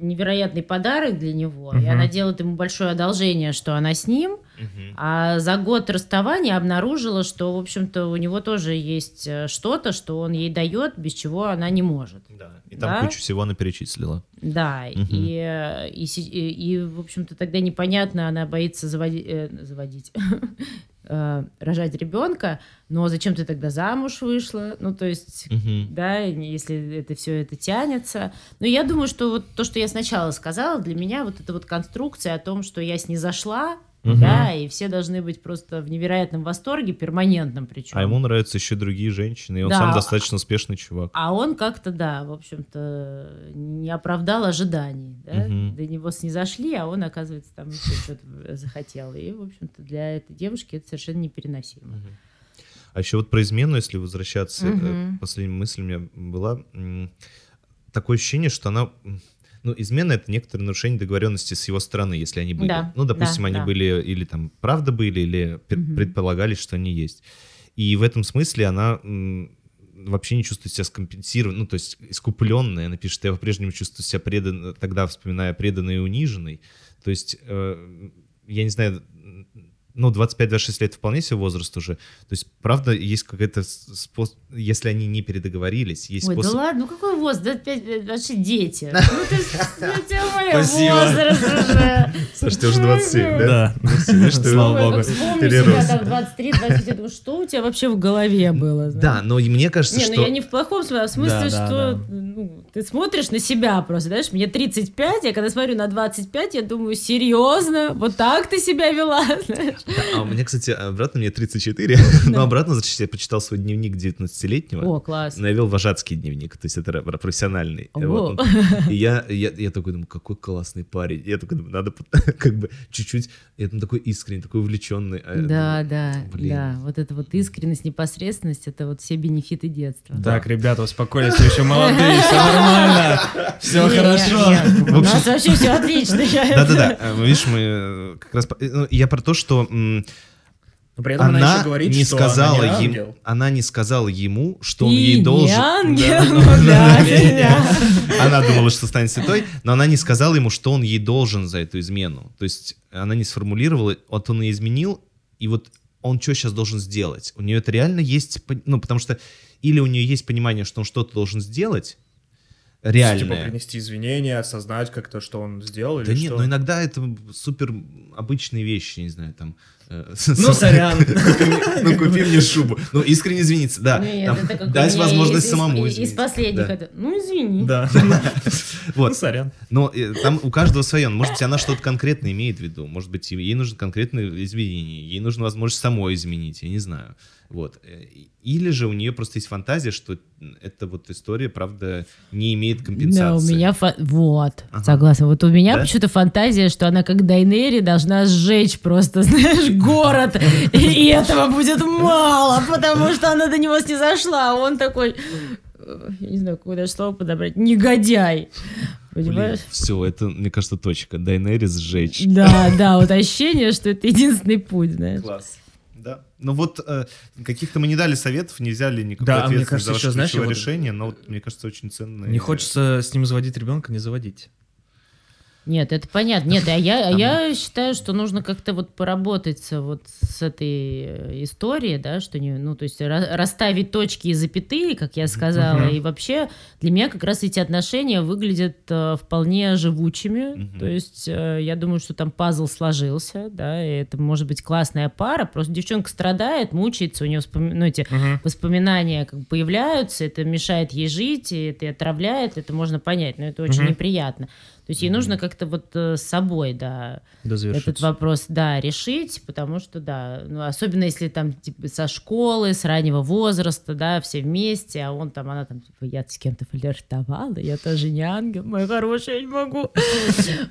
невероятный подарок для него, и Мгм. она делает ему большое одолжение, что она с ним, Мгм. а за год расставания обнаружила, что, в общем-то, у него тоже есть э, что-то, что он ей дает, без чего она не может. Да. И там Да? кучу всего она перечислила. Да, Мгм. и, э, и, и, и, в общем-то, тогда непонятно, она боится заводи- э, заводить, э, рожать ребенка, но зачем ты тогда замуж вышла? Ну, то есть, Мгм. да, если это все это тянется. Но я думаю, что вот то, что я сначала сказала, для меня вот эта вот конструкция о том, что я с Мгм. да, и все должны быть просто в невероятном восторге, перманентном причем. А ему нравятся еще другие женщины, и он Да. сам достаточно успешный чувак. А он как-то, да, в общем-то, не оправдал ожиданий. Да? Мгм. До него снизошли, а он, оказывается, там еще что-то захотел. И, в общем-то, для этой девушки это совершенно непереносимо. А еще вот про измену, если возвращаться, Мгм. последняя мысль у меня была, такое ощущение, что она... Ну, измена — это некоторое нарушение договоренности с его стороны, если они были. Да, ну, допустим, да, они да. были или там правда были, или пер- Мгм. предполагали, что они есть. И в этом смысле она вообще не чувствует себя скомпенсированной, ну, то есть искупленной. Она пишет, я по-прежнему чувствую себя предан, тогда вспоминая преданной и униженной. То есть, э, я не знаю, ну, 25-26 лет вполне себе возраст уже. То есть, правда, есть какая-то способ, если они не передоговорились, есть Ой, способ... да ладно, ну какой возраст? 25, вообще дети. Ну ты, у тебя мой Спасибо. возраст уже. Саша, тебе уже 27, да? Да. Ну, ты- Слава богу. Вспомни себя там 23, 25, я думаю, что у тебя вообще в голове было? Да, но и мне кажется, Не, ну что... я не в плохом смысле, а в смысле, что ну, ты смотришь на себя просто, знаешь, мне 35, я когда смотрю на 25, я думаю, серьезно, вот так ты себя вела, знаешь? Да, а у меня, кстати, обратно мне 34, но обратно, значит, я почитал свой дневник 19-летнего. О, класс. Но я вел вожатский дневник, то есть это профессиональный. О. Вот он. И я, я, я такой думаю, какой классный парень. Я такой думаю, надо как бы чуть-чуть... Я там такой искренний, такой увлеченный. А Да, думаю, да, блин. да. Вот это вот искренность, непосредственность, это вот все бенефиты детства. Так, ребята, успокойтесь, вы еще молодые, все нормально, все Не, хорошо. У нас вообще все отлично. Да-да-да, э, видишь, мы э, как раз... ну, Я про то, что Но при этом она, она еще говорит, не что сказала она не ему, ангел. она не сказала ему, что он Ты ей не должен. ангел, Да, ну да. Она думала, что станет святой, но она не сказала ему, что он ей должен за эту измену. То есть она не сформулировала, вот он ее изменил, и вот он что сейчас должен сделать? У нее это реально есть, ну, потому что или у нее есть понимание, что он что-то должен сделать, Типа реальное. принести извинения, осознать как-то, что он сделал или Да нет, что. но иногда это супер обычные вещи, не знаю, там... э, Ну, сорян. Ну, купи мне шубу. Ну, искренне извиниться, да. Дать возможность самому из- последних Да. это, ну извини. Да. Ну, Вот. сорян. Но э, там у каждого свое. Может быть, она что-то конкретное имеет в виду. Может быть, ей нужно конкретное изменение. Ей нужно возможность самой изменить. Я не знаю. Вот. Или же у нее просто есть фантазия, что эта вот история, правда, не имеет компенсации. Да, у меня фа- вот, Ага. согласна. Вот у меня Да? почему-то фантазия, что она как Дайнери должна сжечь просто, знаешь, город, и этого будет мало, потому что она до него снизошла, а он такой, э, я не знаю, какое даже слово подобрать, негодяй. Понимаешь? все, это, мне кажется, точка. Дайнерис сжечь. Да, да, вот ощущение, что это единственный путь, знаешь. Класс. Да. Ну вот э, каких-то мы не дали советов, не взяли никакой Да, а мне ответственности кажется, за ваше еще, знаешь, ключевое вот- решение, но вот, мне кажется, очень ценное. Не хочется с ним заводить ребенка, не заводить. Нет, это понятно. Нет, а я, а я считаю, что нужно как-то вот поработать вот с этой э, историей, да, что не, ну, то есть ра- расставить точки и запятые, как я сказала, и вообще для меня как раз эти отношения выглядят э, вполне живучими, то есть э, я думаю, что там пазл сложился, да, и это может быть классная пара, просто девчонка страдает, мучается, у нее вспоми- ну, эти воспоминания как бы появляются, это мешает ей жить, и это и отравляет, это можно понять, но это очень неприятно. То есть ей нужно как-то вот э, с собой, да, этот вопрос, да, решить, потому что, да, ну, особенно если там, типа, со школы, с раннего возраста, да, все вместе, а он там, она там, типа, я с кем-то флиртовала, я тоже не ангел, мой хороший, я не могу.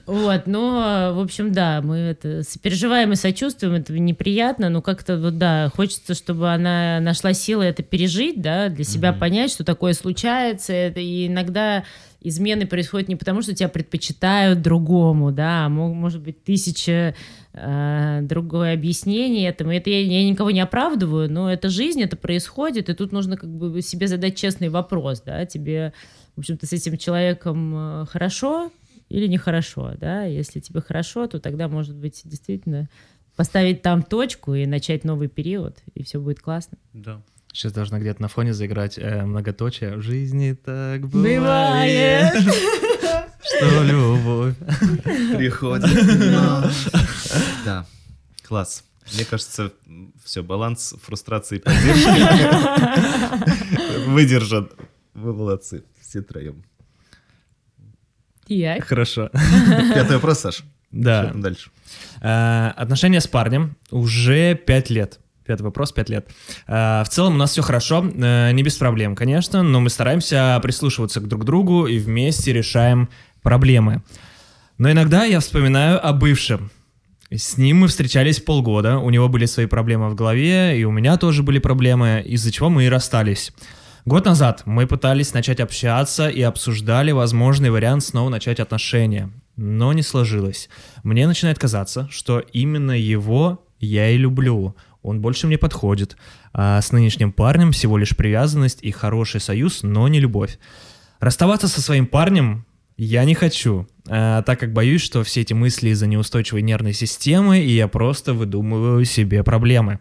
Вот, но, в общем, да, мы это сопереживаем и сочувствуем, это неприятно, но как-то, вот, да, хочется, чтобы она нашла силы это пережить, да, для себя понять, что такое случается, и иногда измены происходят не потому, что тебя предпочитают другому, да, а мо- может быть тысяча э, другое объяснение этому. Это я, я никого не оправдываю, но это жизнь, это происходит, и тут нужно как бы себе задать честный вопрос, да, тебе, в общем-то, с этим человеком э, хорошо или нехорошо, да, если тебе хорошо, то тогда, может быть, действительно поставить там точку и начать новый период, и все будет классно. Да. Сейчас должна где-то на фоне заиграть э, многоточие. В жизни так Бывает. что любовь. Приходит. Да. Класс. Мне кажется, все, баланс фрустрации и поддержки выдержан. Вы молодцы, все троем. Я. Хорошо. Пятый вопрос, Саш. Что Да. там дальше? Э, Отношения с парнем уже пять лет. Пятый вопрос, пять лет. Э, В целом у нас все хорошо, э, не без проблем, конечно, но мы стараемся прислушиваться к друг другу и вместе решаем проблемы. Но иногда я вспоминаю о бывшем. С ним мы встречались полгода, у него были свои проблемы в голове, и у меня тоже были проблемы, из-за чего мы и расстались. Год назад мы пытались начать общаться и обсуждали возможный вариант снова начать отношения, но не сложилось. Мне начинает казаться, что именно его я и люблю. Он больше мне подходит. А с нынешним парнем всего лишь привязанность и хороший союз, но не любовь. Расставаться со своим парнем я не хочу, а, так как боюсь, что все эти мысли из-за неустойчивой нервной системы, и я просто выдумываю себе проблемы.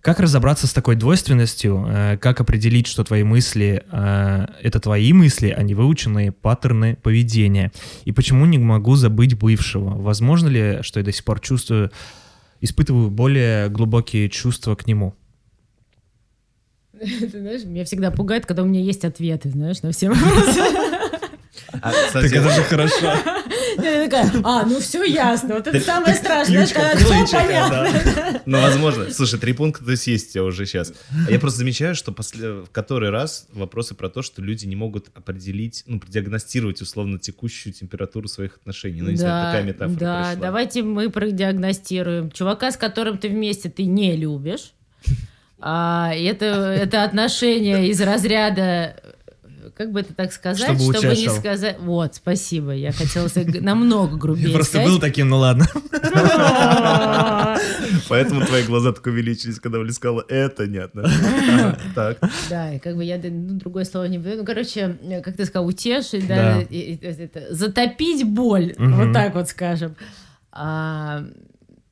Как разобраться с такой двойственностью? А, как определить, что твои мысли а, — это твои мысли, а не выученные паттерны поведения? И почему не могу забыть бывшего? Возможно ли, что я до сих пор чувствую, испытываю более глубокие чувства к нему? Ты знаешь, меня всегда пугает, когда у меня есть ответы, знаешь, на все вопросы. А, кстати, Так это же хорошо. Я такая, а, ну все ясно, вот это самое страшное, когда все понятно. Ну, возможно. Слушай, три пункта то есть есть у тебя уже сейчас. А я просто замечаю, что после... в который раз вопросы про то, что люди не могут определить, ну, продиагностировать условно текущую температуру своих отношений. Ну, не знаю, такая метафора Да, давайте мы продиагностируем. Чувака, с которым ты вместе, ты не любишь. А, это, это отношение из разряда, как бы это так сказать, Чтобы чтобы, не сказать... Вот, спасибо, я хотела сказать намного грубее Я просто был таким, ну ладно. Поэтому твои глаза так увеличились, когда Оля сказала, это нет. Так. Да, и как бы я ну, другое слово не. Ну, короче, э, как ты сказал, утешить, Да. затопить боль, вот так вот скажем.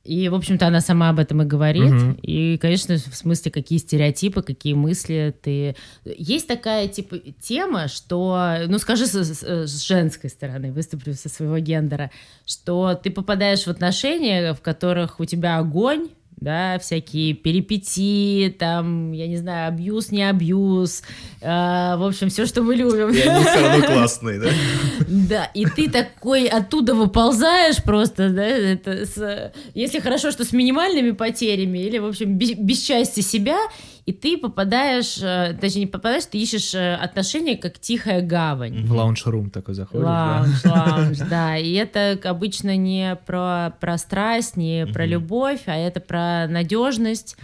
И, в общем-то, она сама об этом и говорит. Мгм. И, конечно, в смысле, какие стереотипы, какие мысли ты... Есть такая, типа, тема, что... Ну, скажи с, с- с женской стороны, выступлю со своего гендера, что ты попадаешь в отношения, в которых у тебя огонь, да, всякие перипетии, там, я не знаю, абьюз, не абьюз, э, в общем, все, что мы любим. И они все равно классные, да? Да, и ты такой оттуда выползаешь просто, да, это с- если хорошо, что с минимальными потерями, или, в общем, без, без части себя, и ты попадаешь, э, точнее, не попадаешь, ты ищешь э, отношения как тихая гавань. В лаунж-рум такой заходишь, да? Лаунж, лаунж, да. И это обычно не про, про страсть, не про любовь, а это про надежность,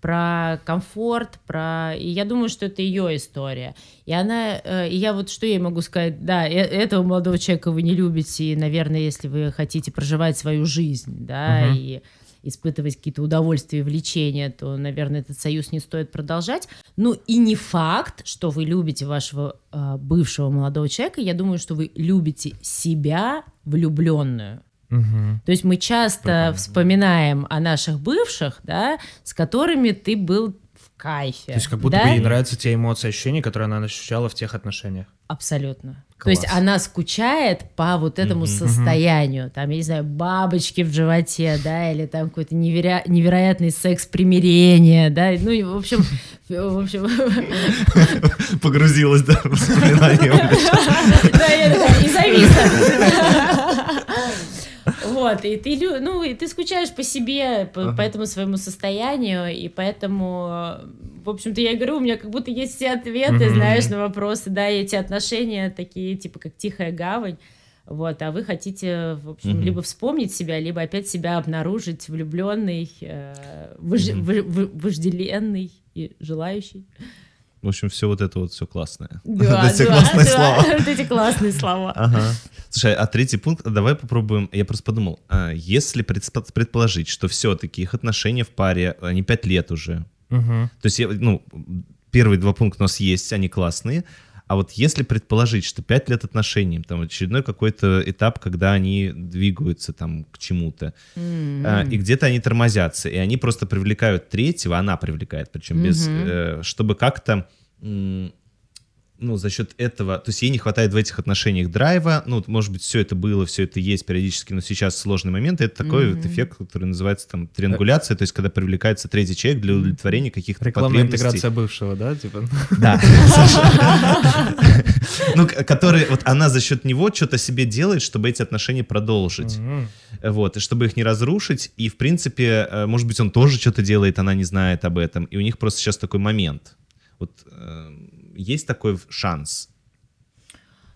про комфорт, про... И я думаю, что это ее история. И она... э, И я вот что ей могу сказать? Да, э- этого молодого человека вы не любите, и, наверное, если вы хотите проживать свою жизнь, да, и испытывать какие-то удовольствия и влечения, то, наверное, этот союз не стоит продолжать. Ну и не факт, что вы любите вашего э, бывшего молодого человека. Я думаю, что вы любите себя влюбленную. Мгм. То есть мы часто Прикольно. вспоминаем о наших бывших, да, с которыми ты был в кайфе. То есть как будто да? бы ей нравятся те эмоции, ощущения, которые она ощущала в тех отношениях. Абсолютно. То есть она скучает по вот этому Мгм. состоянию. Там, я не знаю, бабочки в животе, да, или там какой-то неверя- невероятный секс примирения, да. Ну, и, в общем, в общем, Погрузилась, да, в воспоминания. Да, и зависла. Вот, и ты, ну, и ты скучаешь по себе, по, Ага. по этому своему состоянию, и поэтому, в общем-то, я говорю, у меня как будто есть все ответы, знаешь, на вопросы, да, и эти отношения такие, типа, как тихая гавань, вот, а вы хотите, в общем, Мгм. либо вспомнить себя, либо опять себя обнаружить влюбленный, э, Мгм. вы- вы- вожделенный и желающий. В общем, все вот это вот все классное. Да, да, да, слова. Вот эти классные слова. Ага. Слушай, а третий пункт, давай попробуем. Я просто подумал, а если предположить, что все-таки их отношения в паре, они пять лет уже. Мгм. То есть, я, ну, первые два пункта у нас есть, они классные. А вот если предположить, что пять лет отношений, там очередной какой-то этап, когда они двигаются там к чему-то, М. а, и где-то они тормозятся, и они просто привлекают третьего, она привлекает, причем без, Мгм. э, чтобы как-то, ну, за счет этого, то есть ей не хватает в этих отношениях драйва, ну, вот, может быть, все это было, все это есть периодически, но сейчас сложный момент, и это такой вот Мгм. эффект, который называется там триангуляция, то есть когда привлекается третий человек для удовлетворения каких-то Рекламная потребностей. интеграция бывшего, да? Типа. Да. Ну, который, вот она за счет него что-то себе делает, чтобы эти отношения продолжить. Вот, и чтобы их не разрушить. И, в принципе, э, может быть, он тоже что-то делает, она не знает об этом. И у них просто сейчас такой момент. Вот э, есть такой шанс.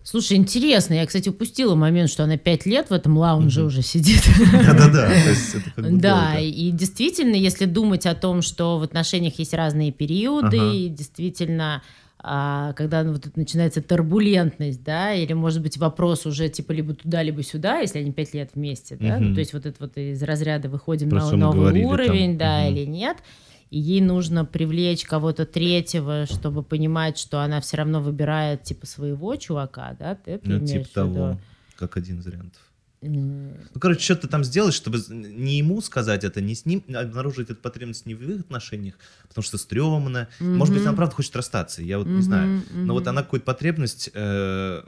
Слушай, интересно. Я, кстати, упустила момент, что она пять лет в этом лаунже уже сидит. Да-да-да. Да, и действительно, если думать о том, что в отношениях есть разные периоды, и действительно, а, когда ну, вот начинается турбулентность, да, или, может быть, вопрос уже типа либо туда, либо сюда, если они пять лет вместе, да, ну, то есть вот это вот из разряда выходим Про на новый говорили там. уровень, да, или нет. И ей нужно привлечь кого-то третьего, чтобы понимать, что она все равно выбирает типа своего чувака, да? Ты Ну, типа того, как один из вариантов. Ну, короче, что-то там сделать, чтобы не ему сказать это, не с ним, обнаружить эту потребность не в их отношениях, потому что стрёмно. Может быть, она правда хочет расстаться, я вот не Мгм, знаю. Но вот она какую-то потребность э,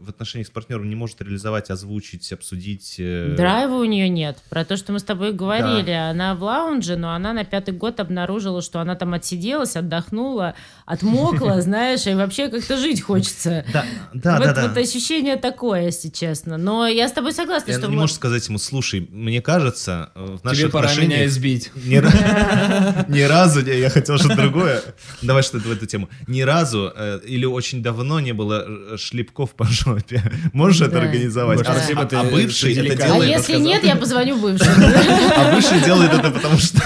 в отношениях с партнером не может реализовать, озвучить, обсудить. э, Драйва у нее нет. Про то, что мы с тобой говорили. Она в лаунже, но она на пятый год обнаружила, что она там отсиделась, отдохнула, отмокла, знаешь, и вообще как-то жить хочется. Да, да, да, да. вот ощущение такое, если честно. Но я с тобой согласна, Она что не может сказать ему, слушай, мне кажется, э, в наших Тебе пора меня избить. ни, ра- ни разу, я хотел что-то другое. Давай что-то в эту тему. Ни разу э, или очень давно не было э, шлепков по жопе. Можешь это организовать? А- спасибо, а, а бывший это деликатно. А делает... если нет, я позвоню бывшему. А бывший делает это потому, что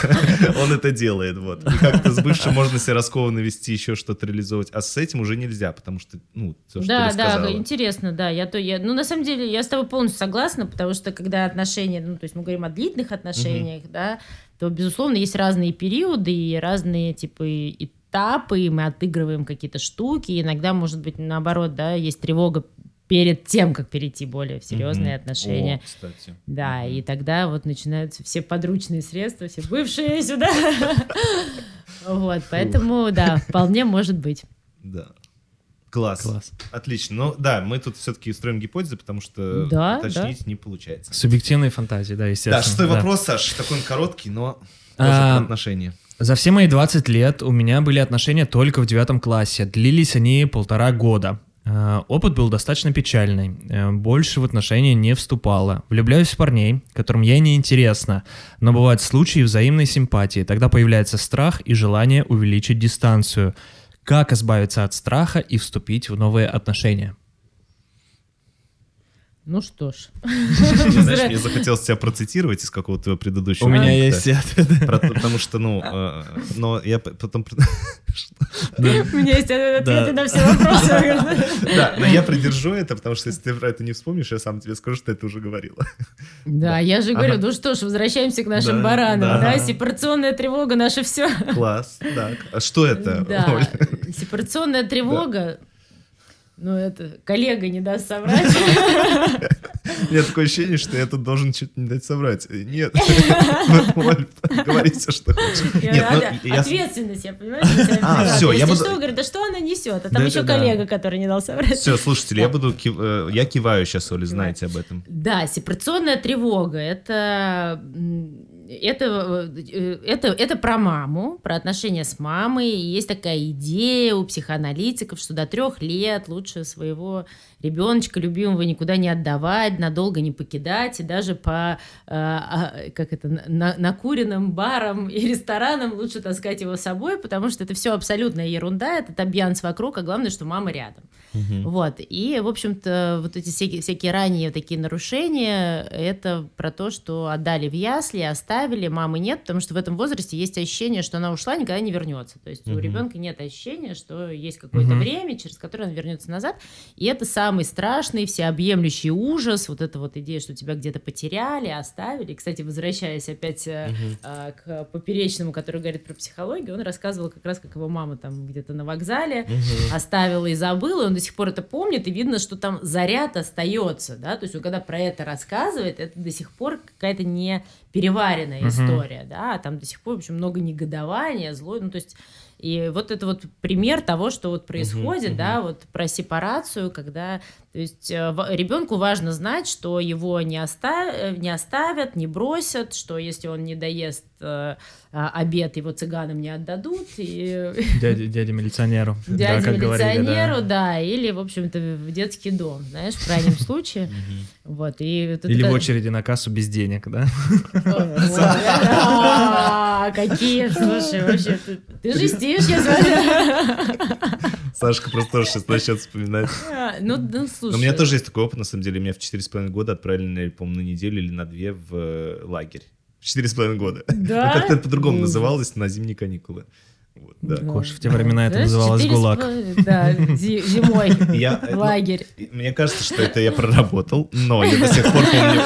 он это делает. Вот. И как-то с бывшим можно себя раскованно вести, еще что-то реализовывать. А с этим уже нельзя, потому что, ну, то, что Да, да, интересно, да. Я то, я, ну, на самом деле, я с тобой полностью согласна, потому что когда отношения, ну, то есть мы говорим о длительных отношениях, да, то, безусловно, есть разные периоды и разные, типа, и- этапы, и мы отыгрываем какие-то штуки, иногда, может быть, наоборот, да, есть тревога перед тем, как перейти более в серьезные Мгм. отношения. О, кстати. Да, и тогда вот начинаются все подручные средства, все бывшие сюда. Вот, поэтому, да, вполне может быть. Да. Класс. Класс. Отлично. Ну да, мы тут все-таки строим гипотезы, потому что Да, уточнить не получается. Субъективные фантазии, да, естественно. Да, шестой да. вопрос, Саш, такой он короткий, но тоже А, про отношения. За все мои 20 лет у меня были отношения только в девятом классе. Длились они полтора года. Э, Опыт был достаточно печальный. Э, Больше в отношения не вступала. Влюбляюсь в парней, которым я не интересна. Но бывают случаи взаимной симпатии. Тогда появляется страх и желание увеличить дистанцию. Как избавиться от страха и вступить в новые отношения? Ну что ж. Знаешь, мне захотелось тебя процитировать из какого-то твоего предыдущего У меня есть ответ. Потому что, ну, э, но я потом... У меня есть ответы на все вопросы. Да, но я придержу это, потому что если ты про это не вспомнишь, я сам тебе скажу, что это уже говорила. Да, я же говорю, ну что ж, возвращаемся к нашим баранам. да. Сепарационная тревога наше все. Класс, так. А что это, Да, сепарационная тревога. Ну, это коллега не даст соврать. У меня такое ощущение, что я тут должен что-то не дать соврать. Нет. Говори все, что хочешь. Ну, Ответственность, я понимаю. А, То я буду- что, говорит, да что она несет? А там еще коллега, который не дал соврать. Все, слушатели, я буду э, я киваю сейчас, Оля, знаете об этом. Да, сепарационная тревога это, это, э, это, это про маму, про отношения с мамой. Есть такая идея у психоаналитиков, что до трех лет лучше своего ребеночка любимого никуда не отдавать, надолго не покидать, и даже по э, как это, на, накуренным барам и ресторанам лучше таскать его с собой, потому что это все абсолютная ерунда, этот объянс вокруг, а главное, что мама рядом. Вот. И, в общем-то, вот эти всякие, всякие ранние такие нарушения, это про то, что отдали в ясли, оставили, мамы нет, потому что в этом возрасте есть ощущение, что она ушла, никогда не вернется. То есть у Мгм. ребенка нет ощущения, что есть какое-то Мгм. время, через которое он вернется назад. И это самый страшный, всеобъемлющий ужас, вот эта вот идея, что тебя где-то потеряли, оставили. Кстати, возвращаясь опять э, а, к поперечному, который говорит про психологию, он рассказывал как раз, как его мама там где-то на вокзале оставила и забыла, и он до сих пор это помнит, и видно, что там заряд остается, да, то есть он когда про это рассказывает, это до сих пор какая-то не переваренная Мгм. история, да, а там до сих пор, в общем, много негодования, злой, ну, то есть и вот это вот пример того, что вот происходит, мгм. да, вот про сепарацию, когда, то есть ребенку важно знать, что его не, оста- не оставят, не бросят, что если он не доест э, а, обед, его цыганам не отдадут, и Дяде, дяде милиционеру. Да, дяде говорили, да. милиционеру, да, или, в общем-то, в детский дом, знаешь, в крайнем случае. Вот, и Или это- в очереди на кассу без денег, да? Да, Какие, слушай, вообще, ты- ты жестишь, я смотрю. Сашка просто тоже сейчас начнет вспоминать. А, Ну, ну, слушай. Но у меня тоже есть такой опыт, на самом деле. Меня в 4,5 года отправили, на, по-моему, на неделю или на две в э, лагерь. В 4,5 года. Да? Ну, как-то это по-другому называлось, на зимние каникулы. Вот, да. Кош, в те времена это называлось 400 ГУЛАг. Да, зи- зимой. Я, ну, Лагерь. И Мне кажется, что это я проработал, но я до сих пор помню,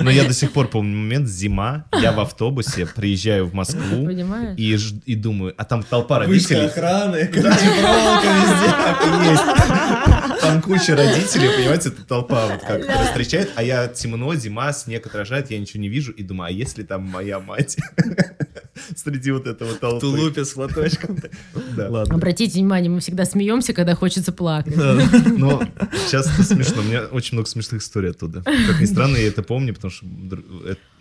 но я до сих пор помню момент зима, я в автобусе приезжаю в Москву и, ж- и думаю, а там толпа родителей. охраны, Так и есть. Там куча родителей, понимаете, эта толпа вот как встречает, а я темно, зима, снег отражает, я ничего не вижу и думаю, а если там моя мать среди вот этого толпы? Тулупе с платочком. Да. Ладно. Обратите внимание, мы всегда смеемся, когда хочется плакать. Но сейчас это смешно. У меня очень много смешных историй оттуда. Как ни странно, я это помню, потому что...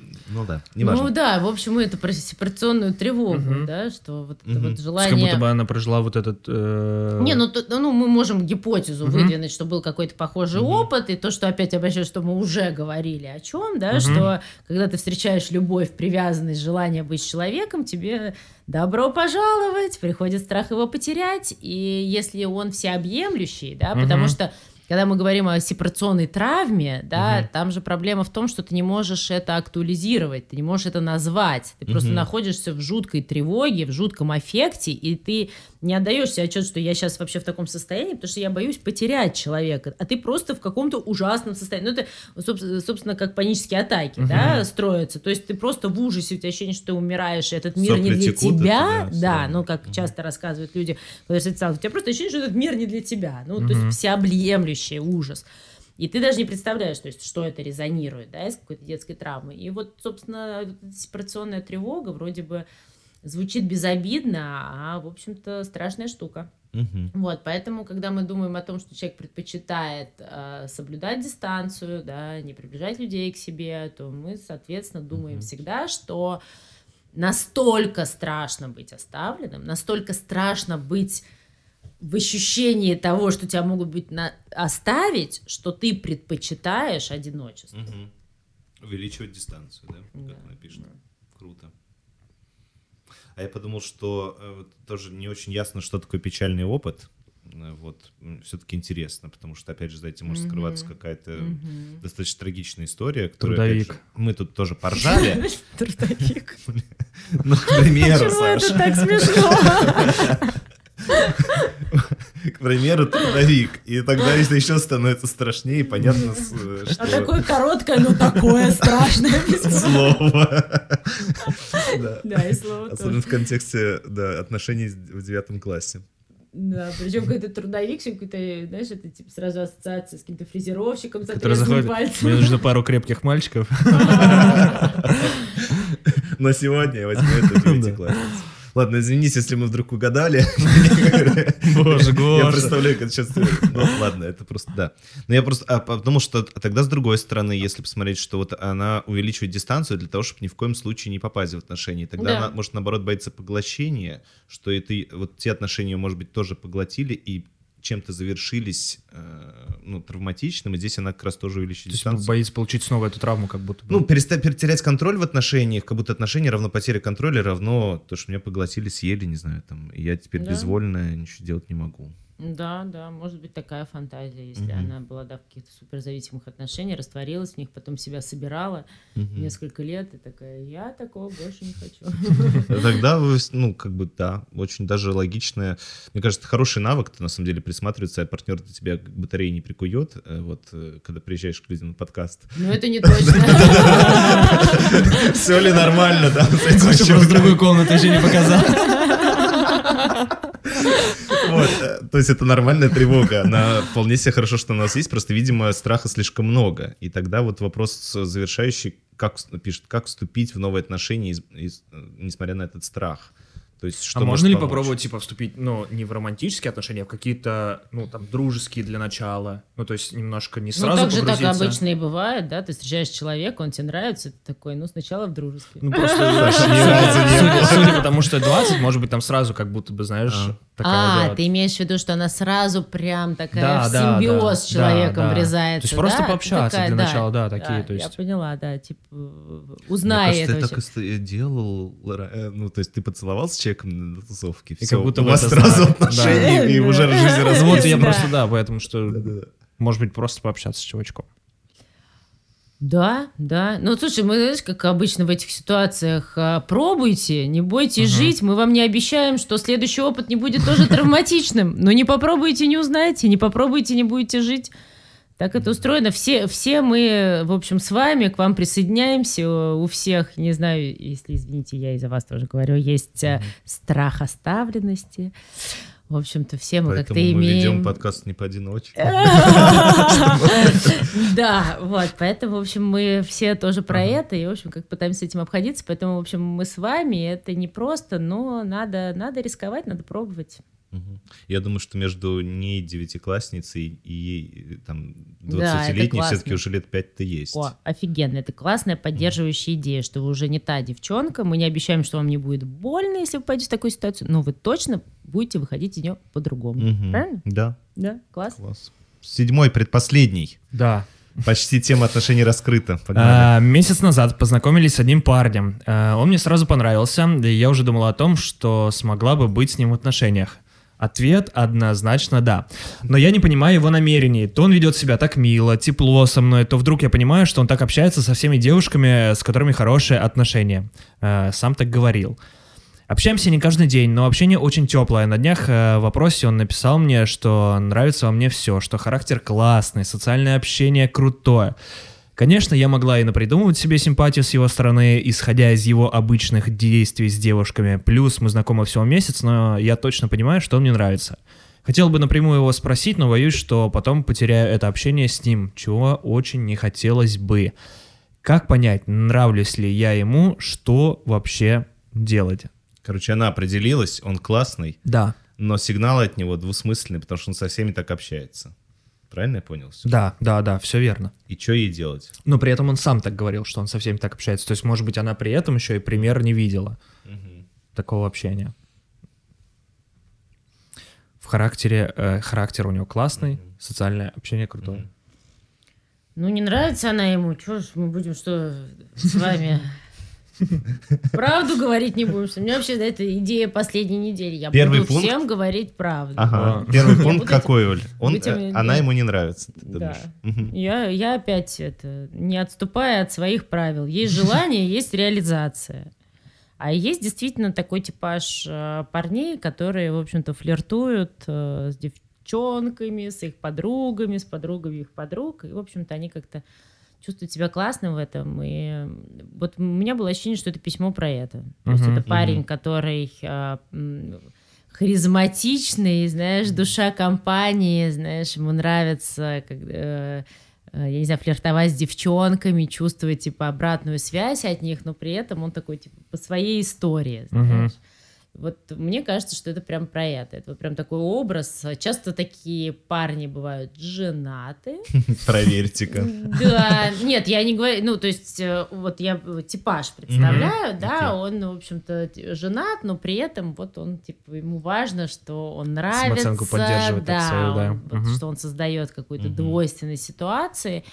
это- Ну да, не Ну важно. да, в общем, это про сепарационную тревогу, Мгм. да, что вот это Мгм. вот Как желание... будто бы она прожила вот этот... э, Не, ну, то- ну мы можем гипотезу Мгм. выдвинуть, что был какой-то похожий Мгм. опыт, и то, что опять обращаюсь, что мы уже говорили о чем, да, Мгм. что когда ты встречаешь любовь, привязанность, желание быть человеком, тебе добро пожаловать, приходит страх его потерять, и если он всеобъемлющий, да, потому Мгм. что когда мы говорим о сепарационной травме, да, Мгм. там же проблема в том, что ты не можешь это актуализировать, ты не можешь это назвать. Ты просто Мгм. находишься в жуткой тревоге, в жутком аффекте, и ты не отдаешь себе отчет, что я сейчас вообще в таком состоянии, потому что я боюсь потерять человека, а ты просто в каком-то ужасном состоянии. Ну, это, собс- собственно, как панические атаки, Мгм. да, строятся. То есть ты просто в ужасе, у тебя ощущение, что ты умираешь, и этот мир не Сопли для текут, тебя. это да, да, ну, как Мгм. часто рассказывают люди, которые с этим сталкиваются. у тебя просто ощущение, что этот мир не для тебя. Ну, то Мгм. есть всеобъемлющий ужас. И ты даже не представляешь, то есть, что это резонирует, да, из какой-то детской травмы. И вот, собственно, сепарационная тревога вроде бы звучит безобидно, а, в общем-то, страшная штука. Мгм. Вот, поэтому, когда мы думаем о том, что человек предпочитает э, соблюдать дистанцию, да, не приближать людей к себе, то мы, соответственно, думаем Мгм. всегда, что настолько страшно быть оставленным, настолько страшно быть в ощущении того, что тебя могут быть на- оставить, что ты предпочитаешь одиночество. Мгм. Увеличивать дистанцию, да? Да, Как напишет. да. Круто. А я подумал, что э, тоже не очень ясно, что такое печальный опыт. Э, Вот, все-таки интересно, потому что, опять же, за этим может скрываться Мгм. какая-то Мгм. достаточно трагичная история, которую, опять Трудовик. же, мы тут тоже поржали. Трудовик. Ну, к примеру, Почему это так смешно? К примеру, трудовик. И тогда это еще становится страшнее, и понятно, э, А что такое короткое, но такое страшное письмо. слово. Да. Да, и слово Особенно в контексте да, отношений в девятом классе. Да, причем какой-то трудовик, какой-то, знаешь, это типа сразу ассоциация с каким-то фрезеровщиком, с Который заходит, пальцем. мне нужно пару крепких мальчиков. Но сегодня я возьму это девятиклассницу. Ладно, извините, если мы вдруг угадали. Боже, Я Гоша. представляю, как сейчас... Ну, ладно, это просто, да. Но я просто... а, Потому что тогда, с другой стороны, если посмотреть, что вот она увеличивает дистанцию для того, чтобы ни в коем случае не попасть в отношения, тогда Да. она, может, наоборот, боится поглощения, что это вот те отношения, может быть, тоже поглотили и чем-то завершились, э, ну, травматичным, и здесь она как раз тоже увеличивает То есть дистанцию. боится получить снова эту травму, как будто бы. Ну, переста- перетерять контроль в отношениях, как будто отношения равно потере контроля, равно то, что меня поглотили, съели, не знаю, там, и я теперь Да. безвольная, ничего делать не могу. Да, да, может быть такая фантазия, если Мгм. она была да, в каких-то суперзависимых отношениях, растворилась в них, потом себя собирала Мгм. несколько лет и такая, я такого больше не хочу. Тогда, вы, ну, как бы, да, очень даже логичное. Мне кажется, хороший навык, ты на самом деле присматриваться, а партнер до тебя к батарее не прикует, э, вот, э, когда приезжаешь к людям на подкаст. Но это не точно. Все ли нормально, да? с этим Гоша просто чуваком? другую комнату еще не показал. Вот, То есть это нормальная тревога. Она вполне себе хорошо, что у нас есть, просто, видимо, страха слишком много. И тогда вот вопрос завершающий, как пишет, как вступить в новые отношения, несмотря на этот страх. То есть что а можно ли помочь? попробовать, типа, вступить, ну, не в романтические отношения, а в какие-то, ну, там, дружеские для начала? Ну, то есть немножко не Ну, сразу так же так погрузиться. обычно и бывает, да, ты встречаешь человека, он тебе нравится, ты такой, ну, сначала в дружеский. Ну, просто, судя- потому что 20, может быть, там сразу как будто бы, знаешь, А. такая, А, да, ты имеешь в виду, что она сразу прям такая в симбиоз с человеком врезается. То есть просто пообщаться такая, для да, начала, да, такие, то Я есть- поняла, да, типа, э, Мне узнай кажется, ты так и ст- делал, э, ну, то есть ты поцеловался с человеком на тусовке, И все, как будто у вас сразу знак. отношения, и Да. уже жизнь расписана. вот я Да. просто, да, поэтому что, Да-да-да. может быть, просто пообщаться с чувачком. Да, да. Ну, слушай, мы, знаешь, как обычно в этих ситуациях, а, пробуйте, не бойтесь жить. Мы вам не обещаем, что следующий опыт не будет тоже травматичным. Но не попробуйте, не узнаете, не попробуйте, не будете жить. Так это устроено. Все, все мы, в общем, с вами к вам присоединяемся. У всех, не знаю, если, извините, я из-за вас тоже говорю, есть э, страх оставленности. В общем-то, все мы как-то Поэтому мы ведем имеем... подкаст не поодиночке. Да, вот, поэтому, в общем, мы все тоже про это, и, в общем, как пытаемся с этим обходиться, поэтому, в общем, мы с вами, это не просто, но надо, надо рисковать, надо пробовать. Я думаю, что между ней девятиклассницей и ей там Да, это 20-летней классно. все-таки уже лет пять-то есть. О, офигенно, это классная поддерживающая идея, что вы уже не та девчонка, мы не обещаем, что вам не будет больно, если вы попадете в такую ситуацию, но вы точно будете выходить из нее по-другому. Мгм. Правильно? Да, Да, класс. класс. Седьмой, предпоследний. Да. Почти тема отношений раскрыта. Погнали. А, месяц назад познакомились с одним парнем. А, он мне сразу понравился, и я уже думал о том, что смогла бы быть с ним в отношениях. Ответ однозначно да. Но я не понимаю его намерений. То он ведет себя так мило, тепло со мной, то вдруг я понимаю, что он так общается со всеми девушками, с которыми хорошие отношения. А, сам так говорил. Общаемся не каждый день, но общение очень теплое. На днях э, в вопросе он написал мне, что нравится во мне все, что характер классный, социальное общение крутое. Конечно, я могла и напридумывать себе симпатию с его стороны, исходя из его обычных действий с девушками. Плюс мы знакомы всего месяц, но я точно понимаю, что он мне нравится. Хотел бы напрямую его спросить, но боюсь, что потом потеряю это общение с ним, чего очень не хотелось бы. Как понять, нравлюсь ли я ему, что вообще делать? Короче, она определилась, он классный, Да, но сигналы от него двусмысленные, потому что он со всеми так общается. Правильно я понял? всё? да, да, да, все верно. И что ей делать? Но при этом он сам так говорил, что он со всеми так общается. То есть, может быть, она при этом еще и пример не видела такого общения. В характере, э, характер у него классный, социальное общение крутое. Ну, не нравится она ему, что ж мы будем что с вами... Правду говорить не будем. У меня вообще да, это идея последней недели. Я Первый буду пункт? всем говорить правду. Ага. А. Первый Я пункт какой, Оль? Он, э, да. она ему не нравится, ты Да. Я, я опять это, не отступая от своих правил. Есть желание, есть реализация. А есть действительно такой типаж э, парней, которые, в общем-то, флиртуют э, с девчонками, с их подругами, с подругами их подруг. И, в общем-то, они как-то чувствуют себя классно в этом. И вот у меня было ощущение, что это письмо про это. То есть это парень, который э, м, харизматичный, знаешь, душа компании, знаешь, ему нравится, как, э, э, я не знаю, флиртовать с девчонками, чувствовать, типа, обратную связь от них, но при этом он такой, типа, по своей истории, знаешь. Вот мне кажется, что это прям про это. Это вот прям такой образ. Часто такие парни бывают женаты. Проверьте-ка. Да, нет, я не говорю, ну, то есть, э, вот я э, типаж представляю, да, он, в общем-то, женат, но при этом вот он, типа, ему важно, что он нравится, Самооценку поддерживает так да, что он создает какую-то двойственность ситуации.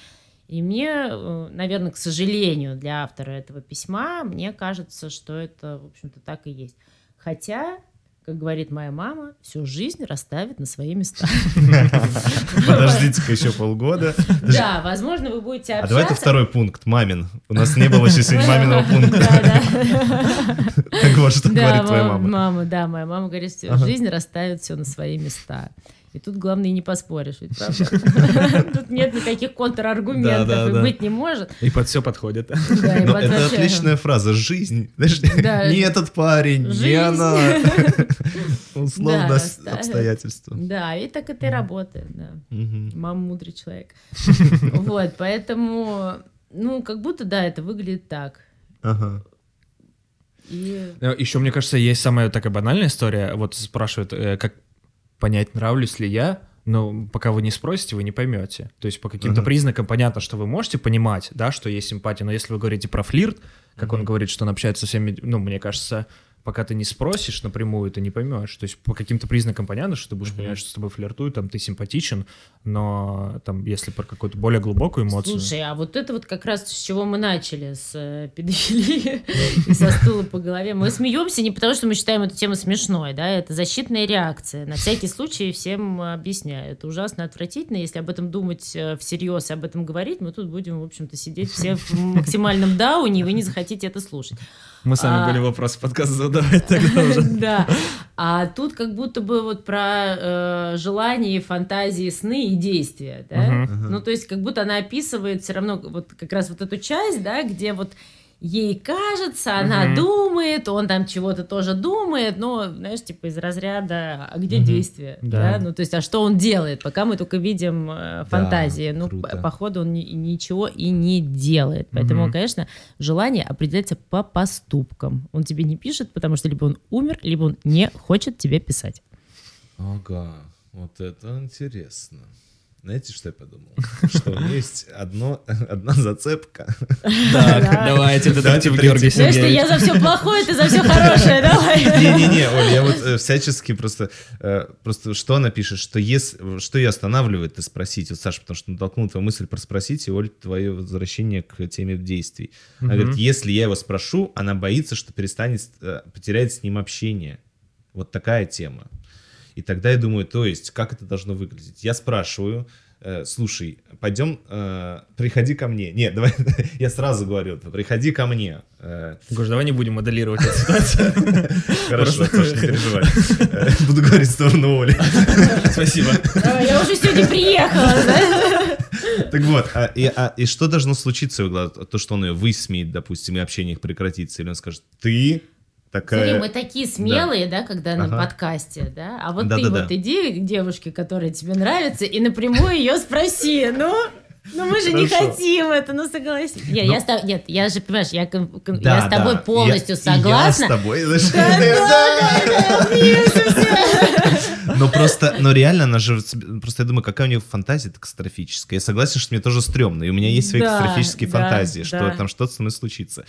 И мне, наверное, к сожалению, для автора этого письма, мне кажется, что это, в общем-то, так и есть. Хотя, как говорит моя мама, всю жизнь расставит на свои места. Подождите-ка еще полгода. Да, возможно, вы будете А общаться. давай это второй пункт, мамин. У нас не было еще сегодня маминого пункта. Так вот, что говорит твоя мама, мама. да, моя мама говорит, Ага. жизнь расставит все на свои места. И тут главное не поспоришь, ведь правда? Тут нет никаких контраргументов, и быть не может. И под все подходит. Это отличная фраза. Жизнь. Не этот парень, не она. Условно обстоятельства. Да, и так это и работает, да. Мама мудрый человек. Вот, поэтому, ну, как будто, да, это выглядит так. Ага. И Еще, мне кажется, есть самая такая банальная история. Вот спрашивают, э, как понять, нравлюсь ли я. Но пока вы не спросите, вы не поймете. То есть по каким-то Ага. признакам понятно, что вы можете понимать, да, что есть симпатия. Но если вы говорите про флирт, как он Мгм. говорит, что он общается со всеми, ну, мне кажется, пока ты не спросишь напрямую, ты не поймешь. То есть по каким-то признакам понятно, что ты будешь Мгм. понимать, что с тобой флиртуют, там ты симпатичен, но там если про какую-то более глубокую эмоцию... Слушай, а вот это вот как раз с чего мы начали, с э, педофилии и со стула по голове. Мы смеемся не потому, что мы считаем эту тему смешной, да, это защитная реакция. На всякий случай всем объясняю. Это ужасно отвратительно. Если об этом думать э, всерьез и об этом говорить, мы тут будем, в общем-то, сидеть все в максимальном дауне, и вы не захотите это слушать. Мы сами А- были вопросы подкаста задавать тогда уже. Да. А тут как будто бы вот про э, желания, фантазии, сны и действия, да? Мгм. Ну, то есть как будто она описывает все равно вот как раз вот эту часть, да, где вот ей кажется, она Мгм. думает, он там чего-то тоже думает, но, знаешь, типа из разряда, а где Мгм. действие? Да. Ну, то есть, а что он делает, пока мы только видим э, фантазии. ну, круто. по- походу, он ни- ничего и не делает. Поэтому, Мгм. конечно, желание определяется по поступкам. Он тебе не пишет, потому что либо он умер, либо он не хочет тебе писать. Ага, вот это интересно. Знаете, что я подумал? Что у меня есть одно, одна зацепка. Так, давайте, детектив Давайте Георгий третий. Знаешь, что Сергеевич. я за все плохое, ты за все хорошее, давай. Не-не-не, Оль, я вот э, всячески просто, э, просто что она пишет, что если, что ее останавливает, ты спросить, вот Саша, потому что натолкнул твою мысль про спросить, и Оль, твое возвращение к теме действий. Она говорит, если я его спрошу, она боится, что перестанет, э, потеряет с ним общение. Вот такая тема. И тогда я думаю, то есть, как это должно выглядеть? Я спрашиваю, э, слушай, пойдем, э, приходи ко мне. Нет, давай, я сразу говорю, приходи ко мне. Э, Гош, давай не будем моделировать эту ситуацию. Хорошо, Саша, не переживай. Буду говорить в сторону Оли. Спасибо. Я уже сегодня приехала, да? Так вот, а, и, а- и что должно случиться, то, что он ее высмеет, допустим, и общение их прекратится, или он скажет, ты такая... Смотри, мы такие смелые, да, когда на Ага. подкасте, да? А вот ты Да-да-да. вот иди к девушке, которая тебе нравится, и напрямую ее спроси, ну... Ну мы же не Хорошо. хотим это, ну согласись. Нет, Ну- я с Нет, я же, понимаешь, я, Да, я с тобой да, полностью я- и Я согласна. с тобой. Да, Но просто, но реально, она же, просто я думаю, какая у нее фантазия катастрофическая. Я согласен, что мне тоже стрёмно, и у меня есть свои Да, катастрофические да, фантазии, что да. там что-то со мной случится.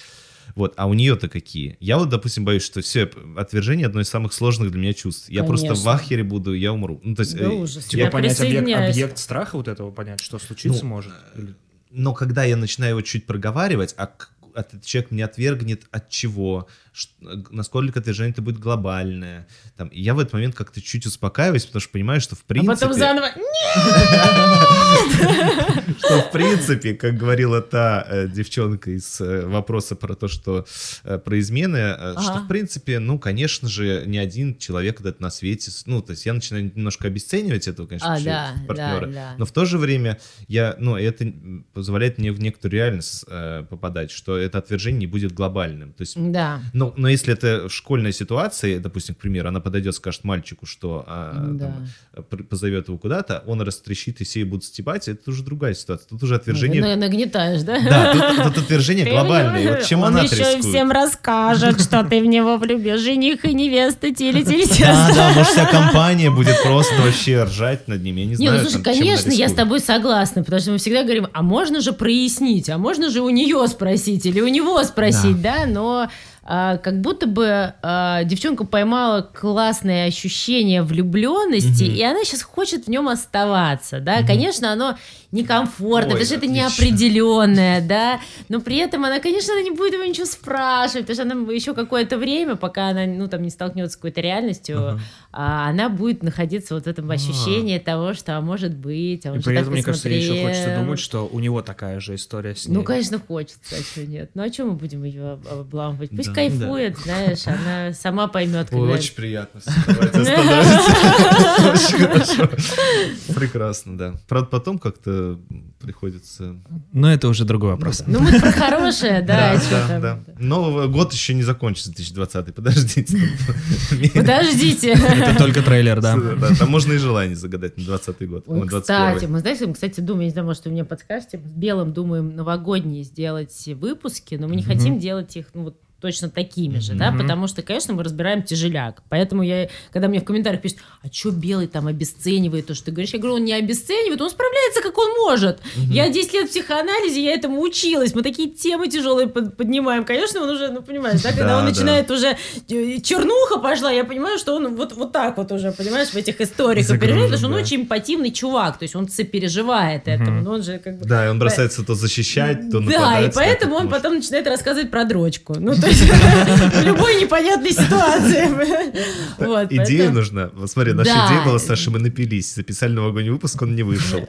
Вот, а у нее-то какие? Я вот, допустим, боюсь, что все, отвержение одно из самых сложных для меня чувств. Я просто в ахере буду, я умру. Ну, то есть, Да э, ужас. я- Я Типа понять объект, объект страха вот этого, понять, что случится Ну, может. Или- но когда я начинаю его чуть проговаривать, а этот человек меня отвергнет от чего, насколько отвержение это будет глобальное. Там, и я в этот момент как-то чуть успокаиваюсь, потому что понимаю, что в А принципе... потом заново... что в принципе, как говорила та э, девчонка из э, вопроса про то, что э, про измены, что в принципе, ну, конечно же, ни один человек этот на свете, ну, то есть я начинаю немножко обесценивать этого, конечно, А, партнера, но в то же время я, ну, это позволяет мне в некоторую реальность попадать, что это отвержение не будет глобальным, то есть Да. ну, но если это школьная ситуация, допустим, к примеру, она подойдет, скажет мальчику, что а, Да. там, пр- позовет его куда-то, он растрещит, и все будут стебать, это уже другая ситуация. Тут уже отвержение... На- Нагнетаешь, да? Да, тут, тут отвержение глобальное. В вот чем него- она Он еще рискует? всем расскажет, что ты в него влюбил. Жених и невеста тили тили Да, да, может, вся компания будет просто вообще ржать над ним, я не Не, знаю. ну слушай, конечно, я с тобой согласна, потому что мы всегда говорим, а можно же прояснить, а можно же у нее спросить или у него спросить, да, но а, как будто бы а, девчонка поймала классное ощущение влюбленности, Мгм. и она сейчас хочет в нем оставаться, да, конечно, оно некомфортно, Ой, потому что это отлично. неопределенное, да, но при этом она, конечно, она не будет его ничего спрашивать, потому что она еще какое-то время, пока она, ну, там, не столкнется с какой-то реальностью, Ага. а она будет находиться вот в этом ощущении того, что, а может быть, а он И же при так этом, мне кажется, ей еще хочется думать, что у него такая же история с ней. Ну, конечно, хочется, а что нет? Ну, а чем мы будем ее об- обламывать? Пусть Да, кайфует, знаешь, она сама поймет, Ой, когда... очень приятно. Прекрасно, да. Правда, потом как-то приходится... Но это уже другой вопрос. Ну, мы про хорошее, да, Да, что да, там. да. Но год еще не закончится, 2020 подождите. Подождите. Это только трейлер, да. Там можно и желание загадать на 20 год. Ой, на 21. кстати, мы, знаете, мы, кстати, думаем, не знаю, может, вы мне подскажете, с Белым думаем новогодние сделать выпуски, но мы не хотим делать их, ну, вот точно такими же, да, потому что, конечно, мы разбираем тяжеляк. Поэтому я, когда мне в комментариях пишут, а что белый там обесценивает то, что ты говоришь, я говорю, он не обесценивает, он справляется, как он может. Я 10 лет в психоанализе, я этому училась, мы такие темы тяжелые под- поднимаем. Конечно, он уже, ну, понимаешь, да, когда Да, он да. начинает уже, э, чернуха пошла, я понимаю, что он вот, вот так вот уже, понимаешь, в этих историях переживает, потому что он да. очень эмпативный чувак, то есть он сопереживает этому, но он же как бы... Да, и он бросается то защищать, то Да, и поэтому он может. потом начинает рассказывать про дрочку. Ну, то в любой непонятной ситуации. Идея нужна. Вот смотри, наша идея была, Саша, мы напились. Записали новогодний выпуск, он не вышел.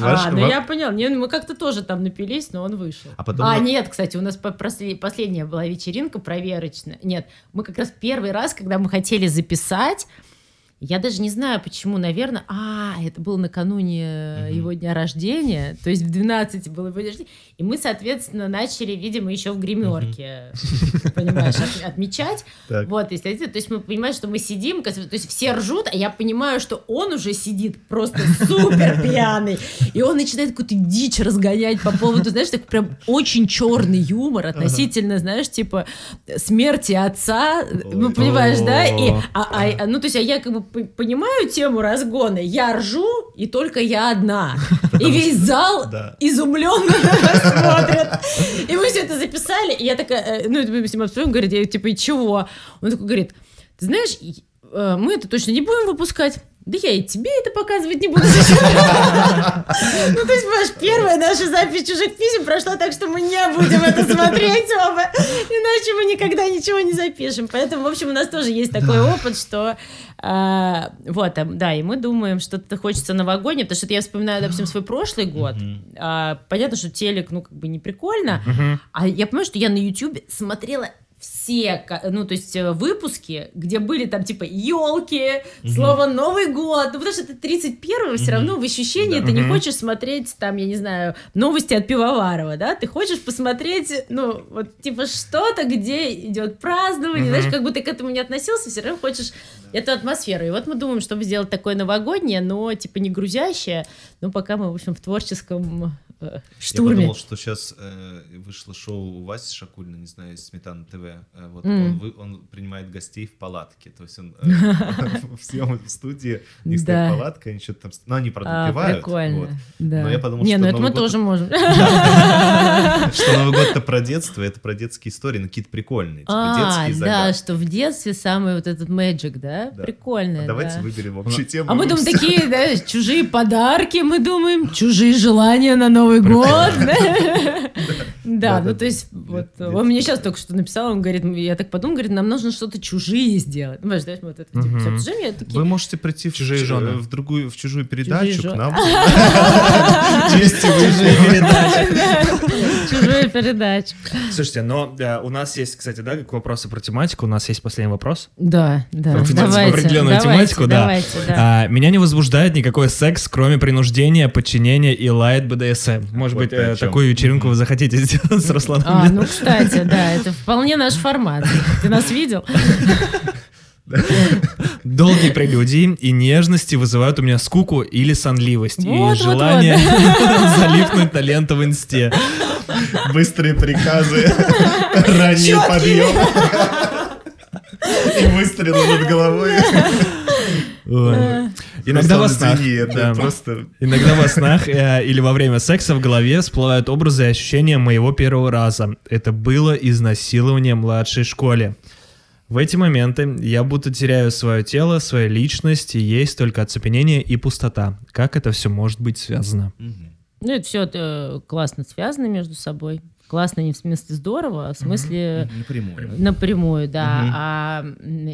А, ну я понял. Не, мы как-то тоже там напились, но он вышел. А А, нет, кстати, у нас последняя была вечеринка проверочная. Нет, мы как раз первый раз, когда мы хотели записать, я даже не знаю, почему, наверное... А, это было накануне э, его дня рождения, то есть в 12 было его день рождения. И мы, соответственно, начали, видимо, еще в гримерке, понимаешь, от- отмечать. Так. Вот, если хотите, то есть мы понимаем, что мы сидим, то есть все ржут, а я понимаю, что он уже сидит просто супер пьяный, и он начинает какую-то дичь разгонять по поводу, знаешь, так прям очень черный юмор относительно, знаешь, типа смерти отца, ну, понимаешь, да, и, а- а- а, ну, то есть, а я как бы понимаю тему разгона, я ржу, и только я одна, и весь зал изумленно смотрит. И мы все это записали, и я такая, э, ну, мы с ним обсуждаем, говорит, я типа, и чего? Он такой говорит, ты знаешь, э, мы это точно не будем выпускать. Да я и тебе это показывать не буду. зачем?» Ну, то есть, понимаешь, первая наша запись чужих писем прошла так, что мы не будем это смотреть оба, иначе мы никогда ничего не запишем. Поэтому, в общем, у нас тоже есть такой опыт, что а, вот, да, и мы думаем, что-то хочется новогоднее, потому что я вспоминаю, допустим, свой прошлый год. А, понятно, что телек, ну, как бы не прикольно, а я понимаю, что я на YouTube смотрела все, ну, то есть э, выпуски, где были там типа елки, слово Новый год, ну, потому что ты 31-го все равно в ощущении Да. ты не Мгм. хочешь смотреть там, я не знаю, новости от Пивоварова, да, ты хочешь посмотреть, ну, вот типа что-то, где идет празднование, Мгм. знаешь, как бы ты к этому не относился, все равно хочешь эту атмосферу. И вот мы думаем, чтобы сделать такое новогоднее, но типа не грузящее, ну, пока мы, в общем, в творческом э, Я штурме. подумал, что сейчас вышло шоу у Васи Шакулина, не знаю, из Сметана ТВ. Э, вот М. он, вы- он принимает гостей в палатке. То есть он э, в съем- в студии, у них стоит палатка, они что-то там... Ну, они, правда, А, прикольно. Да. Но я подумал, не, ну это мы тоже можем. Что Новый год это про детство, это про детские истории, ну какие-то прикольные, типа А, да, что в детстве самый вот этот мэджик, да? Прикольно. А Давайте да. выберем общую тему. А мы думаем, такие, да, чужие подарки, мы думаем, чужие желания на Новый год. Да, Да, ну то есть, вот, он мне сейчас только что написал, он говорит, я так подумал, говорит, нам нужно что-то чужие сделать. Ну, да, вот это, типа, чужие, Вы можете прийти в, Чужие чу- жены. в другую, в чужую передачу к нам. Честь и чужую передачу. Слушайте, но э, у нас есть, кстати, да, как вопросы про тематику. У нас есть последний вопрос. Да, да, Про тематику, давайте, определенную давайте, тематику, да. давайте, да. А, меня не возбуждает никакой секс, кроме принуждения, подчинения и лайт БДСМ. Может Вот быть, э, такую вечеринку вы захотите сделать с Русланом? А, ну, кстати, да, это вполне наш формат. Ты нас видел? Долгие прелюдии и нежности вызывают у меня скуку или сонливость. Вот, и вот, желание залипнуть на ленту в инсте. Быстрые приказы, ранний подъем и выстрелы над головой. Иногда во снах. Иногда во снах э, или во время секса в голове всплывают образы и ощущения моего первого раза. Это было изнасилование в младшей школе. В эти моменты я будто теряю свое тело, свою личность, и есть только оцепенение и пустота. Как это все может быть связано? Ну, это все классно связано между собой. Классно не в смысле здорово, а в смысле Напрямую. напрямую, да. Мгм. А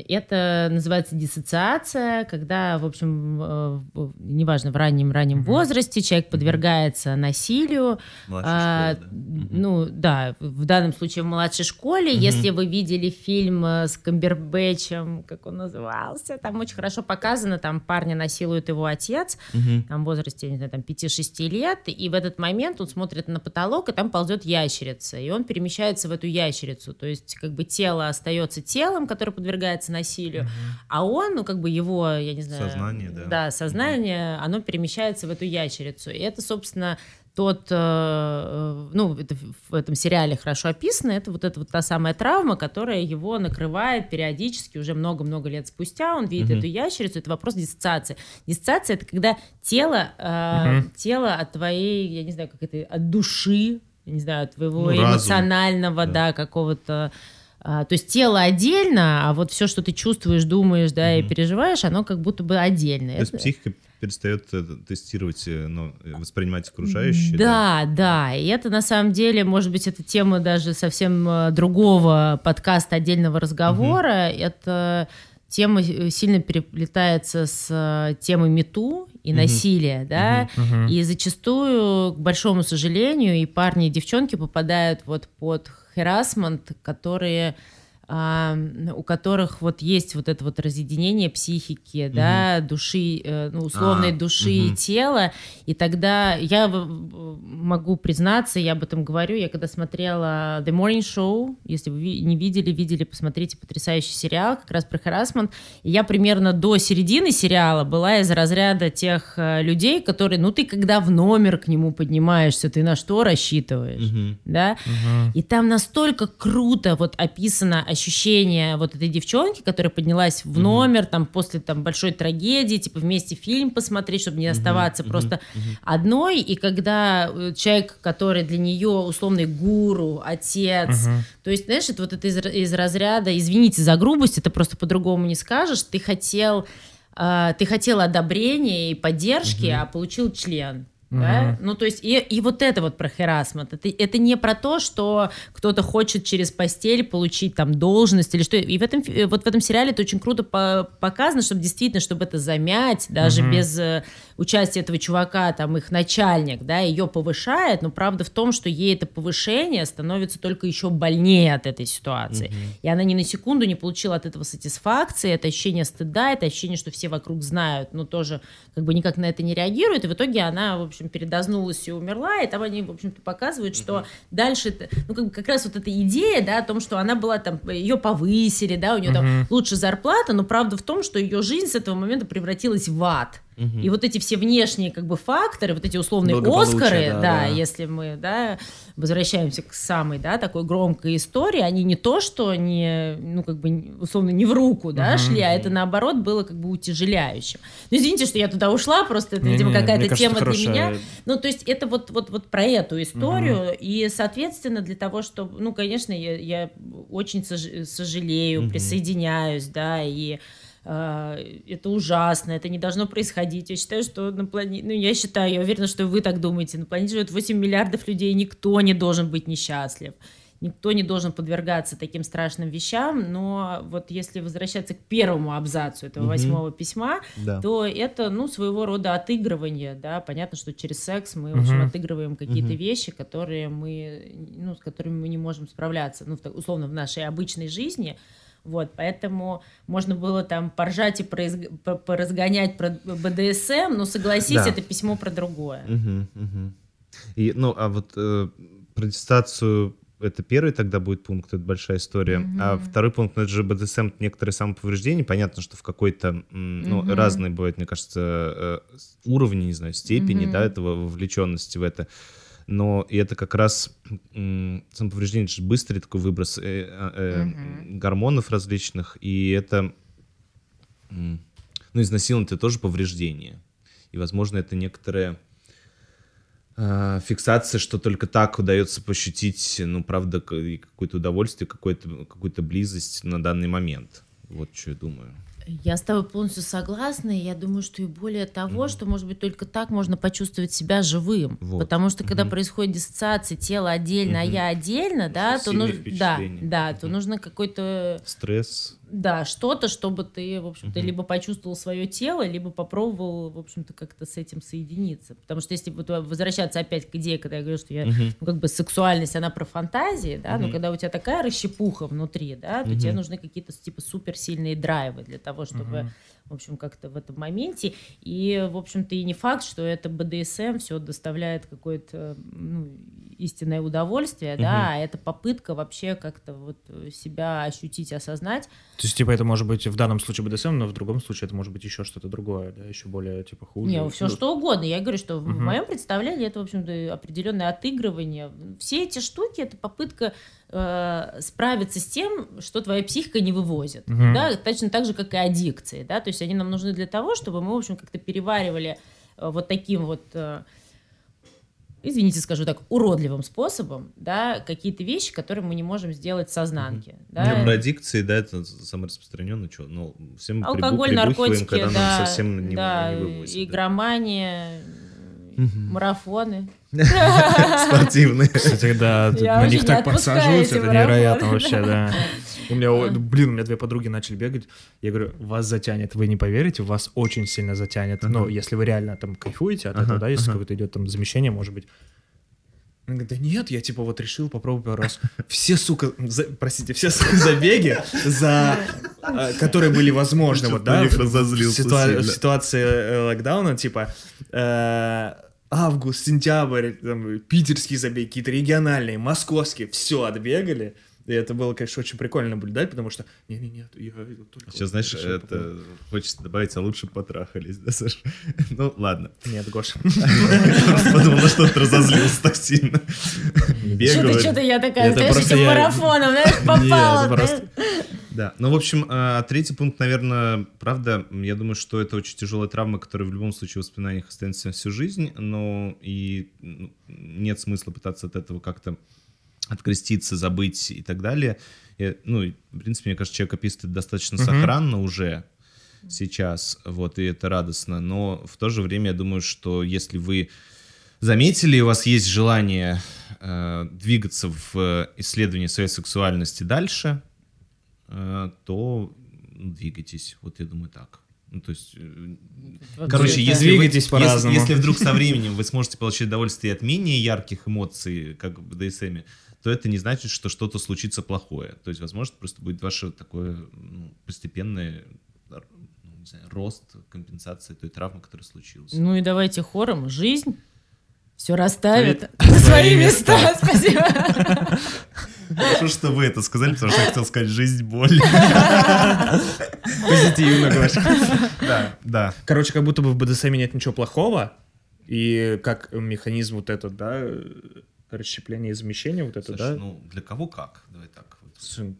это называется диссоциация, когда, в общем, неважно, в раннем-раннем возрасте человек подвергается насилию, Младшая а, школа, да. Ну, да, в данном случае в младшей школе. Мгм. Если вы видели фильм э, с Камбербэтчем, как он назывался, там очень хорошо показано, там парня насилует его отец, Мгм. там в возрасте, не знаю, там 5-6 лет, и в этот момент он смотрит на потолок, и там ползет ящерица, и он перемещается в эту ящерицу, то есть как бы тело остается телом, которое подвергается насилию, а он, ну как бы его, я не знаю... Сознание, да. Да, сознание, оно перемещается в эту ящерицу, и это, собственно, тот, э, э, ну, это в этом сериале хорошо описано, это вот эта вот та самая травма, которая его накрывает периодически уже много-много лет спустя, он видит Мгм. эту ящерицу, это вопрос диссоциации. Диссоциация — это когда тело, Мгм. тело от твоей, я не знаю, как это, от души, не знаю, твоего Ну, разум. эмоционального, Да. да, какого-то... а, то есть тело отдельно, а вот все, что ты чувствуешь, думаешь, да, и Мгм. переживаешь, оно как будто бы отдельно. То есть психика перестает э, тестировать, э, ну, э, воспринимать окружающее. Да, да, и это на самом деле, может быть, это тема даже совсем другого подкаста, отдельного разговора. Это тема э, сильно переплетается с э, темой мету и Мгм. насилия, да, Мгм. и зачастую, к большому сожалению, и парни, и девчонки попадают вот под харасмент, которые у которых вот есть вот это вот разъединение психики, да, души, э, ну, условной А, души и мгм. тела, и тогда я могу признаться, я об этом говорю, я когда смотрела The Morning Show, если вы не видели, видели, посмотрите потрясающий сериал, как раз про харасмент, и я примерно до середины сериала была из разряда тех э, людей, которые, ну, ты когда в номер к нему поднимаешься, ты на что рассчитываешь, Мгм. да, Мгм. и там настолько круто вот описано ощущение вот этой девчонки, которая поднялась в номер там после там большой трагедии, типа вместе фильм посмотреть, чтобы не оставаться просто одной. И когда э, человек, который для нее условный гуру, отец, то есть, знаешь, это вот это из, из разряда, извините за грубость, это просто по-другому не скажешь, ты хотел, э, ты хотел одобрения и поддержки, а получил член. Да? Мгм. Ну, то есть, и, и вот это вот про харасмент. Это, это не про то, что кто-то хочет через постель получить там должность или что. И в этом, фи- вот в этом сериале это очень круто по- показано, чтобы действительно, чтобы это замять, даже Мгм. без участия этого чувака, там, их начальник, да, ее повышает, но правда в том, что ей это повышение становится только еще больнее от этой ситуации. Мгм. И она ни на секунду не получила от этого сатисфакции, это ощущение стыда, это ощущение, что все вокруг знают, но тоже как бы никак на это не реагируют. И в итоге она, в общем, передознулась и умерла. И там они, в общем-то, показывают, что дальше, это- ну, как, бы как раз вот эта идея, да, о том, что она была там, ее повысили, да, у нее там Мгм. лучше зарплата, но правда в том, что ее жизнь с этого момента превратилась в ад. И вот эти все внешние как бы факторы, вот эти условные Оскары, да, да, да. если мы, да, возвращаемся к самой, да, такой громкой истории, они не то, что не, ну, как бы, не- условно, не в руку, да, Мгм. шли, а это, наоборот, было как бы утяжеляющим. Ну, извините, что я туда ушла, просто это, видимо, Не-не, какая-то тема для меня. хорошая- Ну, то есть это вот, вот, вот про эту историю, и, соответственно, для того, чтобы, ну, конечно, я, я очень сож- сожалею, Мгм. присоединяюсь, да, и это ужасно, это не должно происходить. Я считаю, что на планете, ну, я считаю, я уверена, что вы так думаете, на планете живет 8 миллиардов людей, никто не должен быть несчастлив. Никто не должен подвергаться таким страшным вещам, но вот если возвращаться к первому абзацу этого Мгм. восьмого письма, Да. то это, ну, своего рода отыгрывание, да, понятно, что через секс мы, в общем, отыгрываем какие-то Мгм. вещи, которые мы, ну, с которыми мы не можем справляться, ну, условно, в нашей обычной жизни, вот, поэтому можно было там поржать и по- поразгонять про БДСМ, но согласись, Да. это письмо про другое. Мгм, мгм. И, ну, а вот э, про диссоциацию это первый тогда будет пункт, это большая история. А Мгм. второй пункт, ну, это же БДСМ, это некоторые самоповреждения. Понятно, что в какой-то, ну, Мгм. разные бывают, мне кажется, э, уровни, не знаю, степени, Мгм. да, этого вовлеченности в это. Но и это как раз самоповреждение, это быстрый такой выброс э, э, э, Мгм. гормонов различных, и это, ну, изнасилование это тоже повреждение. И, возможно, это некоторое а, фиксация, что только так удается пощутить, ну, правда, какое-то удовольствие, какое-то, какую-то близость на данный момент. Вот что я думаю. Я с тобой полностью согласна, и я думаю, что и более того, что, может быть, только так можно почувствовать себя живым. Вот. Потому что, когда Мгм. происходит диссоциация, тело отдельно, а Мгм. я отдельно, да, то, нужно, да, да, то Мгм. нужно какой-то Стресс. Да, что-то, чтобы ты, в общем-то, Мгм. либо почувствовал свое тело, либо попробовал, в общем-то, как-то с этим соединиться. Потому что если вот возвращаться опять к идее, когда я говорю, что я, Мгм. ну, как бы сексуальность, она про фантазии, да, но Мгм. когда у тебя такая расщепуха внутри, да, то тебе Мгм. нужны какие-то, типа, суперсильные драйвы для того, чтобы, Мгм. В общем, как-то в этом моменте. И, в общем-то, и не факт, что это БДСМ все доставляет какое-то, ну, истинное удовольствие, да, Мгм. а это попытка вообще как-то вот себя ощутить, осознать, То есть, типа, это может быть в данном случае БДСМ, но в другом случае это может быть еще что-то другое, да, еще более, типа, хуже. Не, все Ну, что угодно. Я говорю, что в Мгм. моем представлении это, в общем-то, определенное отыгрывание. Все эти штуки это попытка э, справиться с тем, что твоя психика не вывозит. Мгм. Да? Точно так же, как и аддикции. Да? То есть они нам нужны для того, чтобы мы, в общем, как-то переваривали э, вот таким вот. э, Извините, скажу так, уродливым способом, да, какие-то вещи, которые мы не можем сделать в сознанке. Да? Не, про аддикции, да, это самое распространенное, что, ну, все мы прибу- Алкоголь, прибухиваем, наркотики, когда нам да, совсем не, да, не вывозят. да. игромания, Марафоны. Спортивные. Кстати, да, на них так подсаживаются, это невероятно вообще, да. У меня, блин, у меня две подруги начали бегать. Я говорю, вас затянет, вы не поверите, вас очень сильно затянет. Ну, если вы реально там кайфуете от этого, да, если какое-то идет там замещение, может быть. Она говорит, да нет, я типа вот решил попробовать пару раз. Все, сука, за- простите, все сука, забеги, за, э, которые были возможны, вот, да, в- в ситуа- в ситуации э, локдауна, типа, э, август, сентябрь, там, питерские забеги, какие-то региональные, московские, все отбегали. И это было, конечно, очень прикольно наблюдать, потому что, не-не-не, я только... Сейчас, знаешь, решил попробовать». это хочется добавить, а лучше потрахались, да, Саша? Ну, ладно. Нет, Гоша. Подумал, на что ты разозлился так сильно. Бегал. Что-то, что-то я такая, Это знаешь, просто этим марафоном, знаешь, попала. Да, ну, в общем, а, третий пункт, наверное, правда, я думаю, что это очень тяжелая травма, которая в любом случае в воспоминаниях останется на всю жизнь, но и ну, нет смысла пытаться от этого как-то откреститься, забыть и так далее. И, ну, в принципе, мне кажется, человек описывает достаточно Мгм. сохранно уже сейчас, вот, и это радостно, но в то же время я думаю, что если вы заметили, у вас есть желание э, двигаться в исследовании своей сексуальности дальше, э, то ну, двигайтесь. Вот я думаю так. Ну, то есть, э, короче, это- если, вы- Двигайтесь если- по-разному. если вдруг со временем вы сможете получить удовольствие от менее ярких эмоций, как в БДСМ, то это не значит, что что-то случится плохое. То есть, возможно, просто будет ваше такое ну, постепенное ну, не знаю, рост, компенсация той травмы, которая случилась. Ну и давайте хором. Жизнь все расставит Ставит на свои места. Спасибо. Хорошо, что вы это сказали, потому что я хотел сказать «жизнь боль». Позитивно, Гоша. Да, да. Короче, как будто бы в БДСМ нет ничего плохого, и как механизм вот этот, да, расщепление и замещение, вот это, Саш, да? ну для кого как? Давай так. вот. Слушай,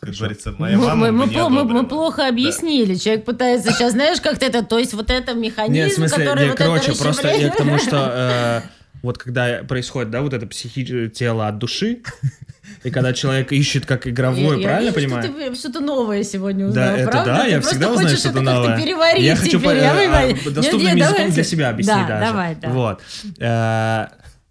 Как говорится, моя Мы, мама мы- мы мы- мы плохо объяснили. Человек пытается сейчас, знаешь, как-то это, то есть вот это механизм, Нет, в смысле, который не, вот короче, это просто я к тому, что э, вот когда происходит, да, вот это психи тело от души, и когда человек ищет как игровой, Я- я правильно вижу, понимаю? Что ты что-то новое сегодня Да, узнал, это правда? да, Ты я всегда узнаю что-то новое. переварить Я хочу теперь, по- я э, а, доступным Нет, нет, языком давай. для себя объяснить Да, даже. давай, да. Вот.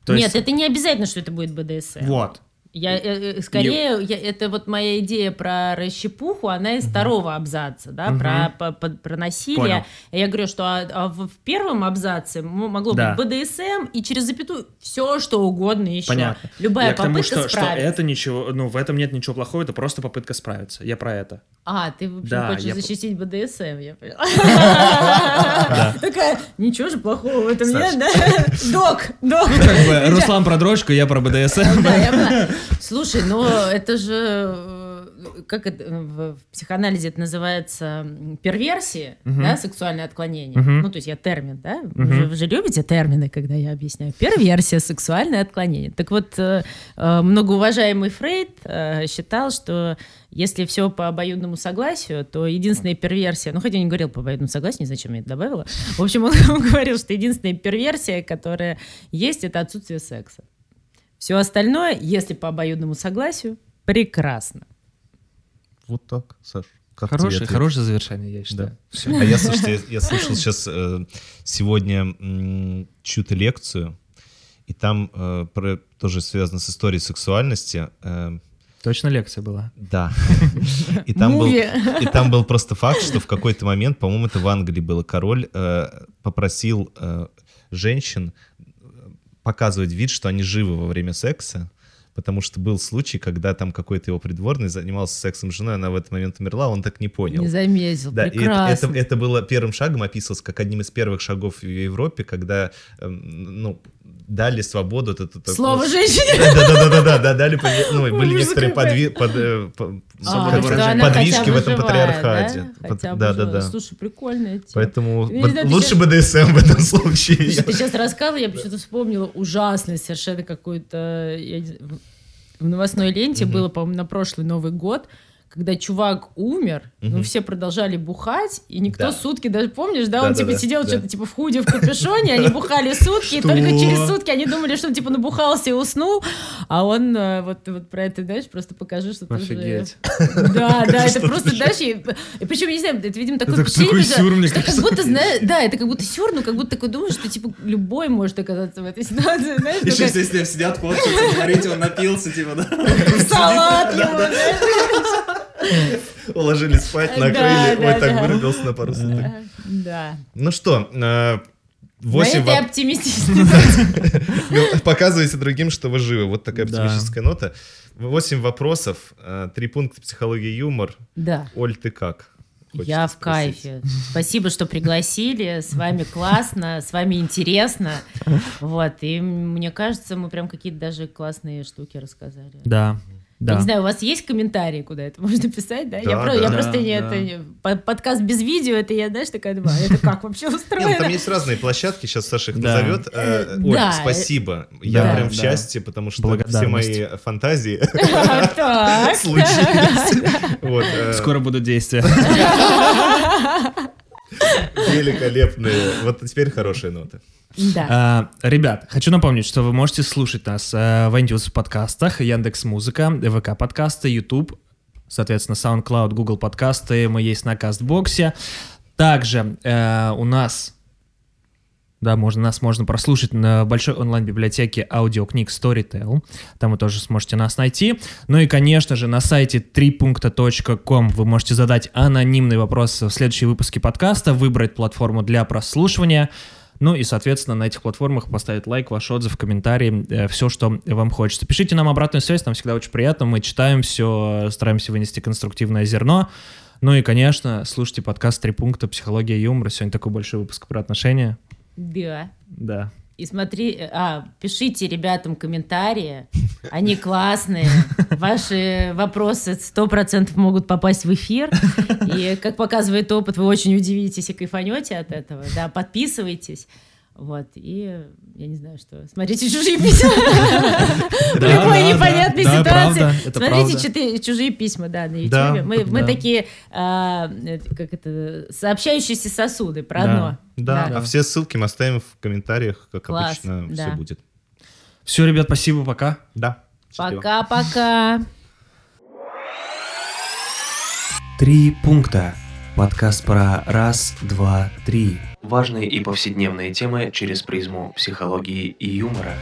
То Нет, есть- это не обязательно, что это будет БДСМ. Вот. Я, э, э, скорее, я- это вот моя идея про расщепуху, она из второго абзаца, да, Мгм. про, по- по- про насилие. Понял. Я говорю, что а- а в, в первом абзаце могло Да. быть БДСМ и через запятую все, что угодно еще. Понятно. Любая я к тому, попытка что, что справиться. это ничего, ну, в этом нет ничего плохого, это просто попытка справиться. Я про это. А, ты, в общем, Да, хочешь я- защитить БДСМ, я поняла. Такая, ничего же плохого в этом нет, да? Док, док. Как бы Руслан про дрочку, я про БДСМ. Слушай, ну это же э, как это э, в, психоанализе это называется перверсии, Мгм. да, сексуальное отклонение. Мгм. Ну, то есть я термин, да? Вы, Мгм. же, вы же любите термины, когда я объясняю. Перверсия, сексуальное отклонение. Так вот, э, многоуважаемый Фрейд считал, что если все по обоюдному согласию, то единственная перверсия, ну, хотя я не говорил по обоюдному согласию, не знаю, зачем я это добавила. В общем, он, он говорил, что единственная перверсия, которая есть, это отсутствие секса. Все остальное, если по обоюдному согласию, прекрасно. Вот так, Саш. Как Хорошее, хорошее завершение, я считаю. Да. А я, слушайте, я, я слушал сейчас э, сегодня м, чью-то лекцию, и там э, про- тоже связано с историей сексуальности. э, Точно лекция была? да. И там, был, и там был просто факт, что в какой-то момент, по-моему, это в Англии было, король э, попросил э, женщин э, показывать вид, что они живы во время секса, потому что был случай, когда там какой-то его придворный занимался сексом с женой, она в этот момент умерла, он так не понял. Не заметил. Да, и это, прекрасно. это, это было первым шагом, описывалось как одним из первых шагов в Европе, когда, эм, ну, дали свободу. это- это- Слово ну, женщине. Да-да-да-да, да, дали, ну, были некоторые подви- под, э, по- А, она подвижки в этом живая, патриархате. да? Да-да-да. Слушай, прикольная тема. Поэтому ты лучше щас- БДСМ в этом случае. Слушай, ты сейчас рассказывала, я почему-то вспомнила ужасный совершенно какой-то... В новостной ленте было, по-моему, на прошлый Новый год, когда чувак умер, но Мгм. все продолжали бухать, и никто Да. сутки, даже помнишь, да, он Да-да-да, типа сидел да. что-то типа в худе, в капюшоне, они бухали сутки, и только через сутки они думали, что он типа набухался и уснул, а он э, вот, вот про это, знаешь, просто покажи, что ты уже- Офигеть. Да, да, это просто, знаешь, и, причем, я не знаю, это, видимо, такое Это такой сюр, мне как будто, знаешь, да, это как будто сюр, но как будто такой думаешь, что, типа, любой может оказаться в этой ситуации, знаешь, ну, Еще ним сидят, фоткаются, смотрите, он напился, типа, да. салат его, знаешь. Уложили спать, накрыли. Ой, так вырубился на пару суток. Да. Ну что, э, На восемь этой воп- оптимистичной Г- Показывайте другим, что вы живы. Вот такая Да. оптимистическая нота. Восемь вопросов, э, три пункта психологии юмор. Да. Оль, ты как? Хочется Я в спросить. кайфе. Спасибо, что пригласили. С вами классно, с вами интересно. Вот. И мне кажется, мы прям какие-то даже классные штуки рассказали. Да, Я да. не знаю, у вас есть комментарии, куда это можно писать, да? я, Да, про- да. я Да, просто не, да. это не- по- подкаст без видео, это я, знаешь, такая думаю, а это как вообще ну, устроено? там есть разные площадки, сейчас Саша их Да. назовет. Э, Э, Оль, да. спасибо. Я Да, прям в да. счастье, потому что все мои фантазии Так. случились. Э, Скоро будут действия. великолепные. Вот теперь хорошие ноты. Да. А, Ребят, хочу напомнить, что вы можете слушать нас э, в iTunes подкастах, Яндекс Музыка, ВК подкасты, YouTube, соответственно, SoundCloud, Google подкасты, мы есть на Кастбоксе. Также э, у нас, да, можно, нас можно прослушать на большой онлайн-библиотеке аудиокниг Storytel. Там вы тоже сможете нас найти. Ну и, конечно же, на сайте 3.com вы можете задать анонимный вопрос в следующие выпуске подкаста, выбрать платформу для прослушивания. Ну и, соответственно, на этих платформах поставить лайк, ваш отзыв, комментарий, все, что вам хочется. Пишите нам обратную связь, нам всегда очень приятно, мы читаем все, стараемся вынести конструктивное зерно. Ну и, конечно, слушайте подкаст «Три пункта. Психология и юмор». Сегодня такой большой выпуск про отношения. Да. Да. И смотри, а, пишите ребятам комментарии, они классные, ваши вопросы сто процентов могут попасть в эфир, и, как показывает опыт, вы очень удивитесь и кайфанете от этого, да, подписывайтесь, вот, и, я не знаю, что, смотрите «Чужие письма» в любой непонятной ситуации, смотрите «Чужие письма», да, на ютубе, мы такие, а, как это, сообщающиеся сосуды, про Да. одно. Да, а все ссылки мы оставим в комментариях, как обычно все будет. Все, ребят, спасибо, пока. Да. Пока-пока. Три пункта. Подкаст про раз, два, три. Важные и повседневные темы через призму психологии и юмора.